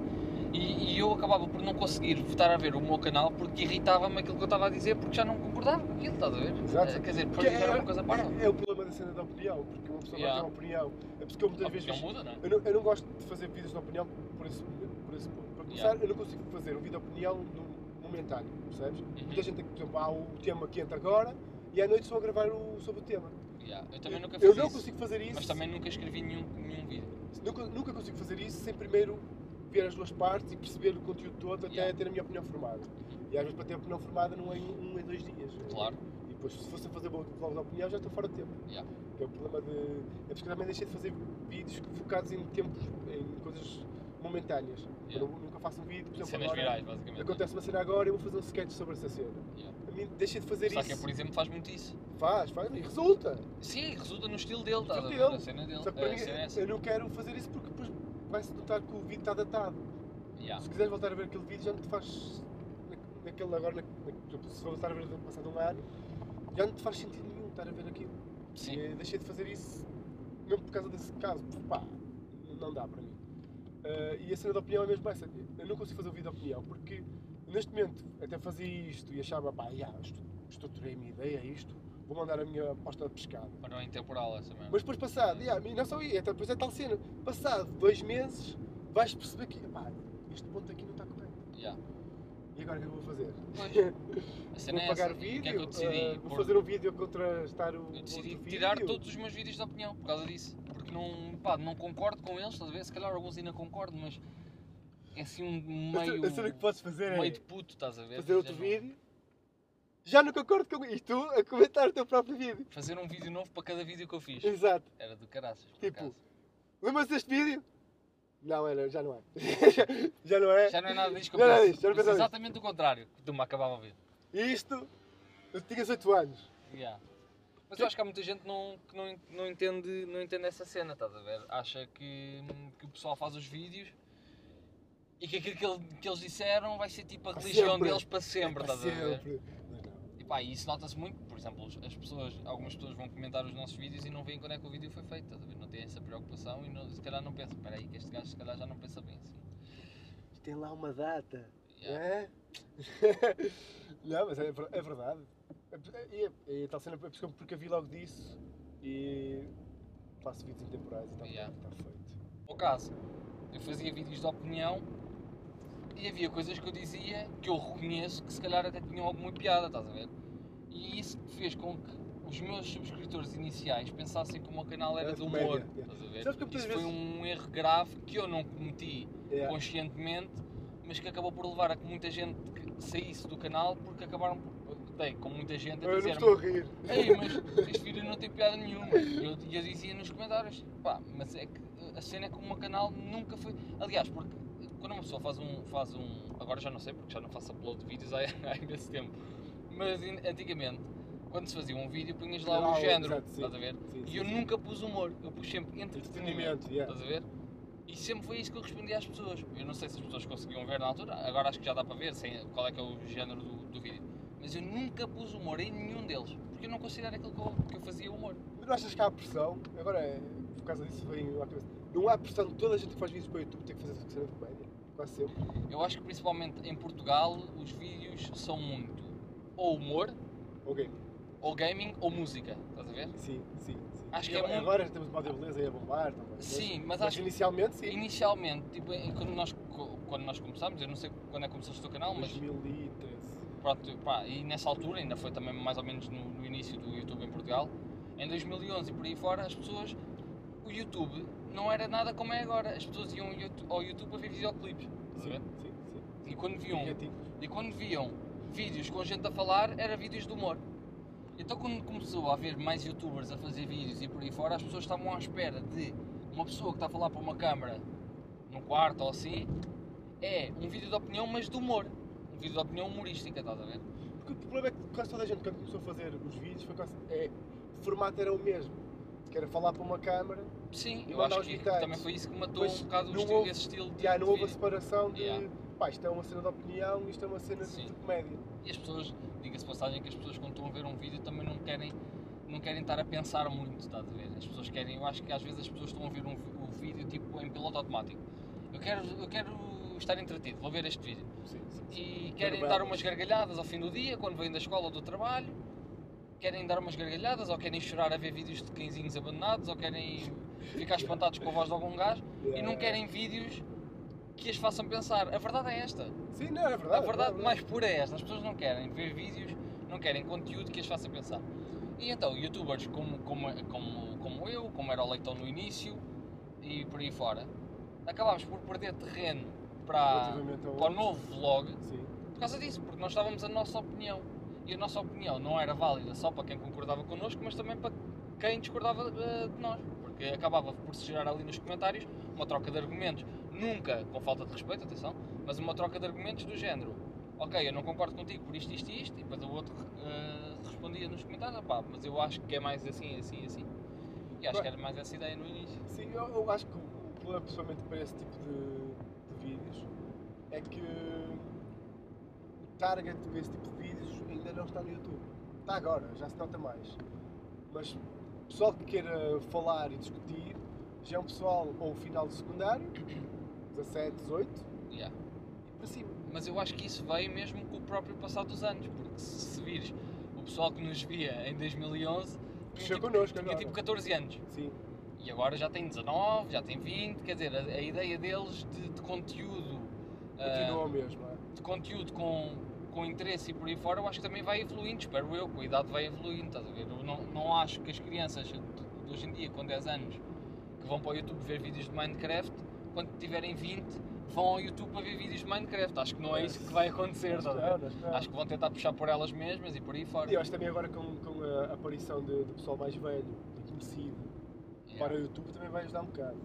E, e eu acabava por não conseguir estar a ver o meu canal porque irritava-me aquilo que eu estava a dizer porque já não concordava com aquilo, estás a ver? Exato. Eh, Quer dizer, Porque era uma coisa para. é, é da cena da opinião, porque uma pessoa Yeah. vai ter uma opinião. É porque eu muitas A vezes. muda, não é? Eu não, eu não gosto de fazer vídeos de opinião por esse, por esse ponto. Para começar, Yeah. eu não consigo fazer um vídeo de opinião num- momentâneo, percebes? Uhum. Muita gente tem que, por exemplo, há o tema que entra agora e à noite estou a gravar o, sobre o tema. Yeah, Eu também nunca eu fiz não isso, consigo fazer isso. mas também nunca escrevi nenhum, nenhum vídeo. Nunca, nunca consigo fazer isso sem primeiro ver as duas partes e perceber o conteúdo todo até Yeah. ter a minha opinião formada. E às vezes para ter a opinião formada não é um, em dois dias. Claro. Depois se fosse a fazer vlog de opinião já estou fora de tempo. Yeah. Que é o problema de. É porque eu também deixei de fazer vídeos focados em tempos, em coisas momentâneas. Yeah. Eu nunca faço um vídeo, por exemplo, Cenas agora, virais, basicamente. acontece uma cena agora e eu vou fazer um sketch sobre essa cena. Yeah. A mim deixei de fazer Só que, isso. por exemplo, faz muito isso. Faz, faz, e resulta. Sim, resulta no estilo dele, estás a ver? dele. A cena dele. Só que para a mim, é eu não quero fazer isso porque depois vai-se notar que o vídeo está datado. Yeah. Se quiseres voltar a ver aquele vídeo, já não te faz. na- Naquele agora, na, na, se voltar a ver passado um ano, já não te faz sentido nenhum estar a ver aquilo. Sim. E deixei de fazer isso mesmo por causa desse caso. Pá, não dá para mim. Ah, e a cena da opinião é mesmo essa. Eu não consigo fazer um vídeo de opinião porque neste momento até fazia isto e achava, pá, já, estruturei a minha ideia, isto, vou mandar a minha aposta de pescado. Mas não intemporal essa mesmo. Mas depois passado, e não só isso, até depois é tal cena, passado dois meses vais perceber que, pá, este ponto aqui não está correto. Yeah. E agora o que é que eu vou fazer? Vou é pagar essa. o vídeo, O que é que eu decidi? ah, vou Pôr- fazer um vídeo a contrastar o Eu decidi tirar vídeo. todos os meus vídeos de opinião por causa disso. Porque não, pá, não concordo com eles, estás a ver? Se calhar alguns ainda concordo, mas é assim um meio. A cena que podes fazer é meio de puto, estás a ver? fazer outro Já não- vídeo já não concordo com. E tu a comentar o teu próprio vídeo. Fazer um vídeo novo para cada vídeo que eu fiz. Exato. Era do caraças, por Tipo, acaso. Lembras-te deste vídeo? Não, era, já não é. já não é. Já não é nada disso que eu não é já não Penso nisso. exatamente o contrário que tu me acabava a ver. Isto, eu tinhas 8 anos. Yeah. Mas eu acho que há muita gente que não, que não, não, entende, não entende essa cena, estás a ver? Acha que, que o pessoal faz os vídeos e que aquilo que, ele- que eles disseram vai ser tipo a religião sempre. deles para sempre, Para estás a ver? E pá, e isso nota-se muito, por exemplo, as pessoas, algumas pessoas vão comentar os nossos vídeos e não veem quando é que o vídeo foi feito, ver? Não têm essa preocupação e não, se calhar não pensam, espera aí que este gajo se calhar já não pensa bem assim. Tem lá uma data. Yeah. É? não, mas é, é verdade. E é, é, é tal cena, é porque eu- vi logo disso e faço vídeos intemporais e está Yeah. está feito. No caso, eu fazia vídeos de opinião e havia coisas que eu dizia que eu reconheço que se calhar até tinham alguma piada, estás a ver? E isso fez com que os meus subscritores iniciais pensassem que o meu canal era Era de humor, comédia, yeah. estás a ver? Sabes que Isso foi vezes- um erro grave que eu não cometi Yeah. conscientemente, mas que acabou por levar a que muita gente saísse do canal porque acabaram por. Dei com muita gente a Eu não dizer estou a rir. Ei, mas este vídeo não tem piada nenhuma. E eu, e eu dizia nos comentários, pá, mas é que a cena é que o meu canal nunca foi. Aliás, porque quando uma pessoa faz um. Faz um agora já não sei, porque já não faço upload de vídeos há, há imenso tempo. Mas antigamente, quando se fazia um vídeo, punhas lá Lá o o- género, exato, estás a ver? Sim, E sim, eu sim. nunca pus humor, eu pus sempre entretenimento. Yeah. Estás a ver? E sempre foi isso que eu respondia às pessoas. Eu não sei se as pessoas conseguiam ver na altura, agora acho que já dá para ver sem, qual é que é o género do, do vídeo. Mas eu nunca pus humor em nenhum deles, porque eu não considero aquilo que eu, que eu fazia humor. Mas não achas que há pressão? Agora, é, por causa disso, vem à cabeça. Não há pressão de toda a gente que faz vídeos para o YouTube ter que fazer cena de comédia? Quase sempre. Eu acho que principalmente em Portugal os vídeos são muito ou humor, Ok. ou gaming, ou música. Estás a ver? Sim, sim, sim. Acho E que é agora, muito- agora temos uma beleza aí a bombar também. mas- Sim, mas Mas, acho que inicialmente, sim. inicialmente, tipo, quando nós, quando nós começámos, eu não sei quando é que começaste o teu canal, mas 2013. pronto, pá, e nessa altura, ainda foi também mais ou menos no, no início do YouTube em Portugal, em 2011 e por aí fora, as pessoas, o YouTube não era nada como é agora, as pessoas iam ao YouTube- para ver videoclipes, estás a ver? Sim, sim. E quando viam, e quando viam vídeos com gente a falar, era vídeos de humor. Então quando começou a haver mais youtubers a fazer vídeos e por aí fora, as pessoas estavam à espera de uma pessoa que está a falar para uma câmara num quarto ou assim, é um vídeo de opinião, mas de humor. Um vídeo de opinião humorística, estás a ver? Porque o problema é que quase toda a gente, quando começou a fazer os vídeos, foi quase. É, o formato era o mesmo. Que era falar para uma câmara, Sim, eu acho que também foi isso que matou Mas um bocado o estilo- houve- esse estilo de, já não de houve a separação de. Yeah. Pá, isto é uma cena de opinião, isto é uma cena Sim. de comédia. E as pessoas, diga-se de passagem que as pessoas quando estão a ver um vídeo também não querem, não querem estar a pensar muito, estás a ver? As pessoas querem, eu acho que às vezes as pessoas estão a ver um, o vídeo tipo em piloto automático. Eu quero, eu quero estar entretido, vou ver este vídeo. Sim, sim. E querem dar umas gargalhadas ao fim do dia, quando vêm da escola ou do trabalho. Querem dar umas gargalhadas, ou querem chorar a ver vídeos de cãezinhos abandonados, ou querem ficar espantados com a voz de algum gajo, e não querem vídeos que as façam pensar. A verdade é esta. Sim, não, é verdade. A é verdade mais pura é esta, as pessoas não querem ver vídeos, não querem conteúdo que as faça pensar. E então, youtubers como, como, como, como eu, como era o Leitão no início e por aí fora, acabámos por perder terreno para, para o novo vlog Sim. por causa disso, porque nós estávamos a nossa opinião. E a nossa opinião não era válida só para quem concordava connosco, mas também para quem discordava eh, de nós. Porque acabava por se gerar ali nos comentários uma troca de argumentos, nunca com falta de respeito, atenção, mas uma troca de argumentos do género. Ok, eu não concordo contigo por isto, isto e isto, e depois o outro eh, respondia nos comentários, pá, mas eu acho que é mais assim, assim, assim. E acho que era mais essa ideia no início. Sim, eu, eu acho que o problema, principalmente para esse tipo de, de vídeos, é que o target para esse tipo de vídeos ainda não está no YouTube. Está agora, já se nota mais. Mas o pessoal que queira falar e discutir já é um pessoal ou final do secundário, 17, 18, Yeah. e para cima. Mas eu acho que isso veio mesmo com o próprio passar dos anos, porque se, vires o pessoal que nos via em 2011 tinha, tipo, connosco tinha tipo 14 anos. Sim, E agora já tem 19, já tem 20, quer dizer, a, a ideia deles de, de conteúdo, continua o mesmo. é? de conteúdo com, com interesse e por aí fora, eu acho que também vai evoluindo, espero eu, que a idade vai evoluindo, estás a ver? Eu não, não acho que as crianças de, de hoje em dia, com 10 anos, que vão para o YouTube ver vídeos de Minecraft, quando tiverem 20, vão ao YouTube para ver vídeos de Minecraft. Acho que não é isso que vai acontecer, estás a ver? Acho que vão tentar puxar por elas mesmas e por aí fora. E eu acho também agora com, com a aparição de- do pessoal mais velho e conhecido Yeah. para o YouTube também vai ajudar um bocado.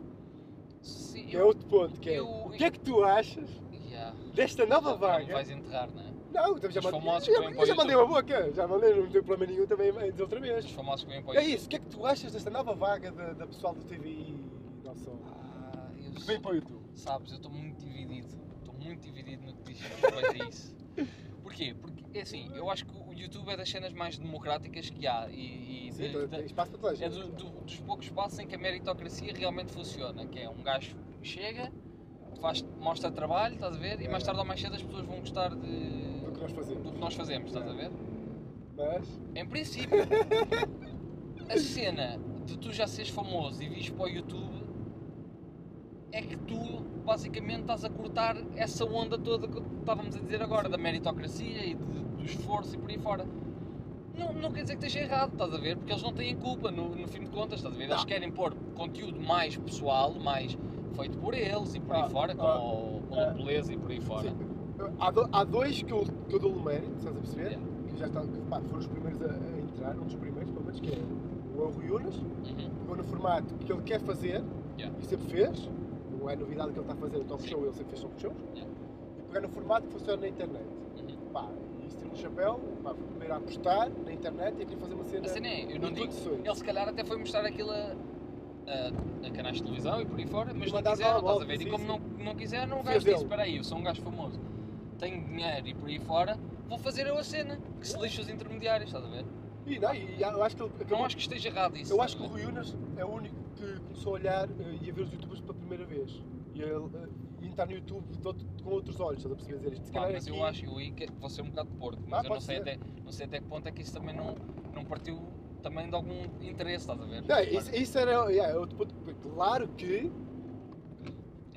Sim, é outro ponto, que é eu- o que é que tu achas Yeah. desta nova vaga? vais enterrar, não é? Não, também já, Os famosos já, o já mandei uma boca, já mandei, não tem problema nenhum também dizer outra Os vez. famosos que vêm para o É isso, o que é que tu achas desta nova vaga da, da pessoal do TV e não só? Ah, eu Que vem para o YouTube. Sabes, eu estou muito dividido. Estou muito dividido no que diz respeito a isso. Porquê? Porque, é assim, eu acho que o YouTube é das cenas mais democráticas que há e, e Sim, de- tem de- espaço para toda a é do- do- dos poucos espaços em que a meritocracia realmente funciona. Que é um gajo chega, faz, mostra trabalho, estás a ver? E É. mais tarde ou mais cedo as pessoas vão gostar de, que nós fazemos. do que nós fazemos, estás a ver? Mas, Em princípio, a cena de tu já seres famoso e vires para o YouTube é que tu basicamente estás a cortar essa onda toda que estávamos a dizer agora, da meritocracia e de- do esforço e por aí fora. Não, não quer dizer que esteja errado, estás a ver? Porque eles não têm culpa no, no fim de contas, estás a ver? Eles Não. querem pôr conteúdo mais pessoal, mais feito por eles e por aí Ah, fora, ah, com, com ah, a beleza e por aí fora. sim, há, do- há dois que eu, que eu dou o mérito, estás a perceber? Yeah. Que já estão, que, pá, foram os primeiros a, a entrar, um dos primeiros, pelo menos, que é o Rui Unas, Uhum. pegou no formato que ele quer fazer Yeah. e sempre fez, não é novidade que ele está a fazer o talk Sim. show, ele sempre fez talk shows, Yeah. e pegar no formato que funciona na internet. Uhum. Pá, isso tira um chapéu, pá, foi o primeiro a apostar na internet e a querer fazer uma cena. A cena é, eu não de digo. produções. Ele se calhar até foi mostrar aquilo a, a, a canais de televisão e por aí fora, mas não lá a estás a ver? sim, E como sim. não, não quiseram, o Fez gajo disse: ele. Espera aí, eu sou um gajo famoso, tenho dinheiro e por aí fora, vou fazer eu a cena, que se lixe os intermediários, estás a ver? E, não, e eu acho que ele acabou Não acho que esteja errado isso. Eu acho que o? Rui Unas é o único que começou a olhar eh, e a ver os youtubers pela primeira vez. E, ele, e entrar no YouTube outro- com outros olhos, estás a perceber dizer isto? Pá, mas aqui- eu acho, eu aí que vou ser um bocado porco, mas Ah, eu não sei, ser. até, não sei até que ponto é que isso também não, não partiu também de algum interesse, estás a ver? Não, isso, isso era yeah, outro ponto. Claro que.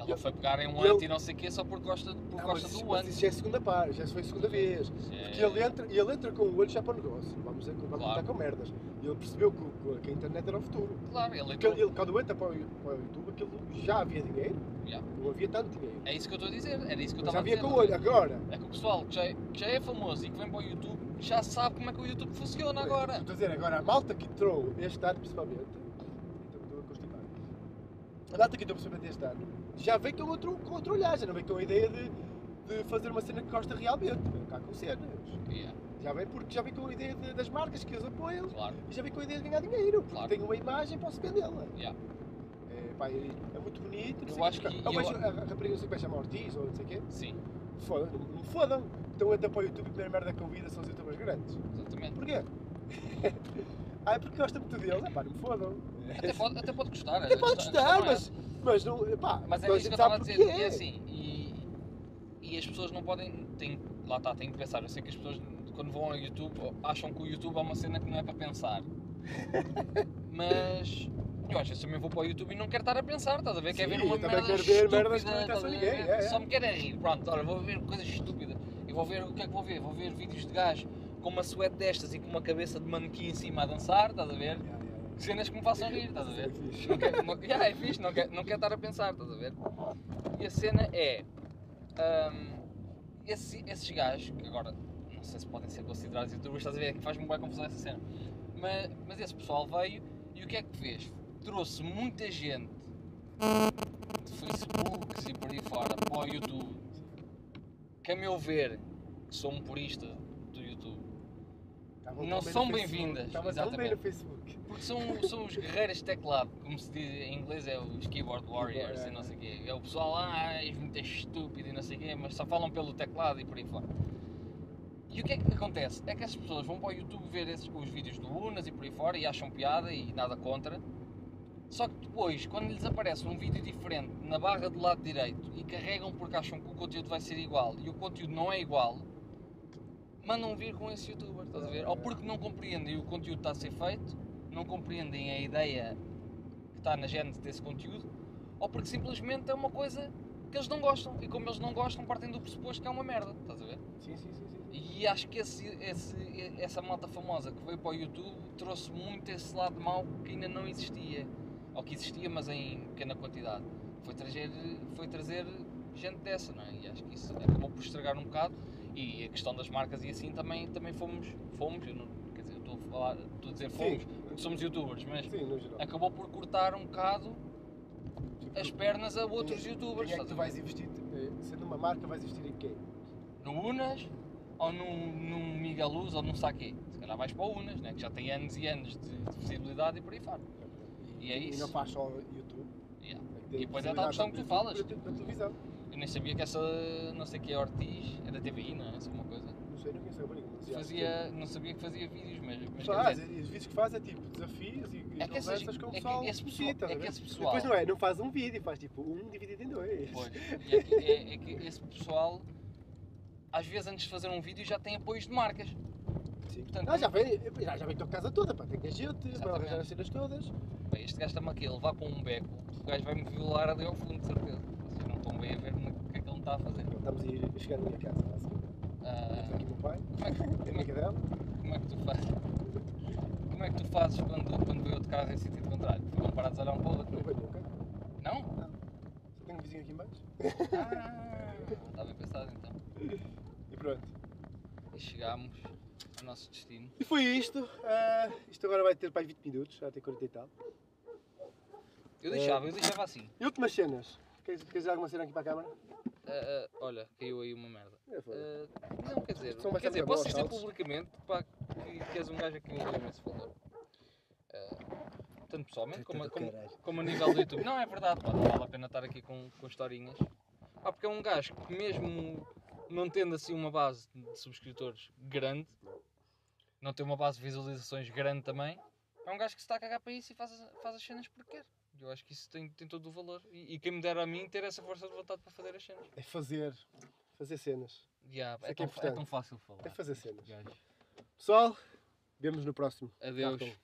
Ele não foi pegar em um ele- anti não sei o quê só porque gosta, porque Não, gosta mas, do anti. isso já é a segunda parte, já foi a segunda vez. É- Porque ele entra, e ele entra com o olho já para o negócio. Vamos dizer que ele vai Claro. com merdas. E ele percebeu que, que a internet era o futuro. Claro, ele Porque entrou. ele, quando entra para o, para o YouTube, aquilo já havia dinheiro, Yeah. não havia tanto dinheiro. É isso que eu estou a dizer, era isso que eu estava já a havia dizer. com o olho. Agora, É que o pessoal que já, é, que já é famoso e que vem para o YouTube já sabe como é que o YouTube funciona agora. Estou a dizer, agora a malta que entrou este ano, principalmente, estou a constipar. A malta que entrou principalmente este ano, já vem com outro, com outro olhar, já não vem com a ideia de, de fazer uma cena que gosta realmente, vem cá com cenas. Yeah, Já vem porque já vem com a ideia de- das marcas que os apoiam claro. e já vem com a ideia de ganhar dinheiro, porque Claro. tem uma imagem posso vendê-la. Yeah. É, pá, é, é muito bonito. não Eu acho o quê. que- Eu eu- vejo a, a rapariga, é que chama Ortiz ou não sei o quê. Sim, Foda, não me fodam. Então entra para o YouTube e a primeira merda que convida são os youtubers grandes. exatamente. Porquê? ah, é porque gosta muito deles. É pá, não me fodam. Até pode, até pode gostar. Até a pode gostar, é mas, mas não. Pá, Mas é isso que eu estava a dizer, porquê. e é assim, e, e as pessoas não podem, têm, lá está, têm que pensar, eu sei que as pessoas quando vão ao YouTube acham que o YouTube é uma cena que não é para pensar, mas eu às vezes também vou para o YouTube e não quero estar a pensar, estás a ver, quero Sim, ver uma eu merda quero ver merdas que não estás a ninguém, é, é. só me quero é rir, pronto, olha, vou ver coisas estúpidas, e vou ver, o que é que vou ver? Vou ver vídeos de gajo com uma suéte destas e com uma cabeça de manequim em cima a dançar, estás a ver? Yeah. Cenas que me façam rir, estás a ver? Não quer, não, yeah, é fixe, não quer, não quer estar a pensar, estás a ver? E a cena é. hum, esse- esses gajos, que agora não sei se podem ser considerados youtubers, estás a ver? É que faz-me bem confusão essa cena. Mas, mas esse pessoal veio e o que é que fez? Trouxe muita gente de Facebooks e por aí fora para o YouTube, que a meu ver, que sou um purista Não são bem-vindas, tão bem exatamente. no Facebook. Porque são, são os guerreiros de teclado, como se diz em inglês, é os keyboard warriors é, e não é. sei o quê. É o pessoal, ah, és muito estúpido e não sei o quê, mas só falam pelo teclado e por aí fora. E o que é que acontece? É que as pessoas vão para o YouTube ver esses, os vídeos do Unas e por aí fora e acham piada e nada contra. Só que depois, quando lhes aparece um vídeo diferente na barra do lado direito e carregam porque acham que o conteúdo vai ser igual e o conteúdo não é igual, mandam vir com esse youtuber, estás a ver? Ou porque não compreendem o conteúdo que está a ser feito, não compreendem a ideia que está na gênese desse conteúdo, ou porque simplesmente é uma coisa que eles não gostam. E como eles não gostam, partem do pressuposto que é uma merda, estás a ver? Sim, sim, sim. sim. E acho que esse, esse- essa malta famosa que veio para o YouTube trouxe muito esse lado mau que ainda não existia. Ou que existia, mas em pequena quantidade. Foi trazer, foi trazer gente dessa, não é? E acho que isso acabou por estragar um bocado. E a questão das marcas e assim também, também fomos, fomos, eu não, quer dizer, estou a falar, estou a dizer fomos, Sim. porque somos youtubers, mas Sim, no geral. acabou por cortar um bocado as pernas a outros Quem- youtubers. Quem é que estás tu ver? vais investir? eh, Sendo uma marca, vais investir em quem? No Unas ou num, num Miguel Luz ou num Saque. Se calhar vais para o Unas, né? que já tem anos e anos de, de visibilidade e por aí fora. E é E isso. não faz só YouTube. Yeah. é que tem E depois é a tal questão que tu falas. Na televisão. Eu nem sabia que essa, não sei que é Ortiz, é da TVI, não é? Essa é uma coisa. Não sei, não conheço mas já, Fazia, não sabia que fazia vídeos, mas, mas Faz, dizer, e os vídeos que faz é tipo desafios e, É que essas- conversas com é o que pessoal. esse pessoal- conhecido, estás é a que ver? esse pessoal- Depois não é, não faz um vídeo, faz tipo um dividido em dois. Pois. É que, é- é que esse pessoal, às vezes antes de fazer um vídeo, já tem apoios de marcas. Sim. Portanto, Ah, já vem, já, já vem com a casa toda, pá, tem que para Exatamente. arranjar as cenas todas. Bem, este gajo está-me aqui a levar com um beco, o gajo vai-me violar ali ao fundo, de certeza. Não bem a ver no que é que ele me está a fazer. Estamos a ir chegar na minha casa, basicamente. Ah, Está aqui o meu pai, como, é que, tem a como, é, amiga dela. como é que tu fazes? Como é que tu fazes quando, quando vê outro carro em sentido contrário? Ficam parados a olhar um para o outro? Não veio nunca. Não? Só tenho um vizinho aqui em baixo. Ah, está bem pensado então. E pronto. E chegámos ao nosso destino. E foi isto. Ah, isto agora vai ter para aí 20 minutos, já tem 40 e tal. Eu deixava, eu deixava assim. E últimas cenas. Queres, queres dizer alguma cena aqui para a câmara? Ah, ah, olha, caiu aí uma merda. É. Ah, não, quer dizer, São quer dizer posso dizer saltos. publicamente pá, que, que és um gajo aqui um imenso valor. Ah, tanto pessoalmente como, como, como a nível do YouTube. Não, é verdade, pá, não vale a pena estar aqui com, com historinhas. Pá, porque é um gajo que mesmo não tendo assim uma base de subscritores grande, não tem uma base de visualizações grande também, é um gajo que se está a cagar para isso e faz, as- faz as cenas porque quer. Eu acho que isso tem, tem todo o valor. E, e quem me dera a mim ter essa força de vontade para fazer as cenas. É fazer. Fazer cenas. Yeah, é, é que é tão, é importante. tão fácil falar. É fazer cenas. Gajo. Pessoal, vemos no próximo. Adeus. Cartão.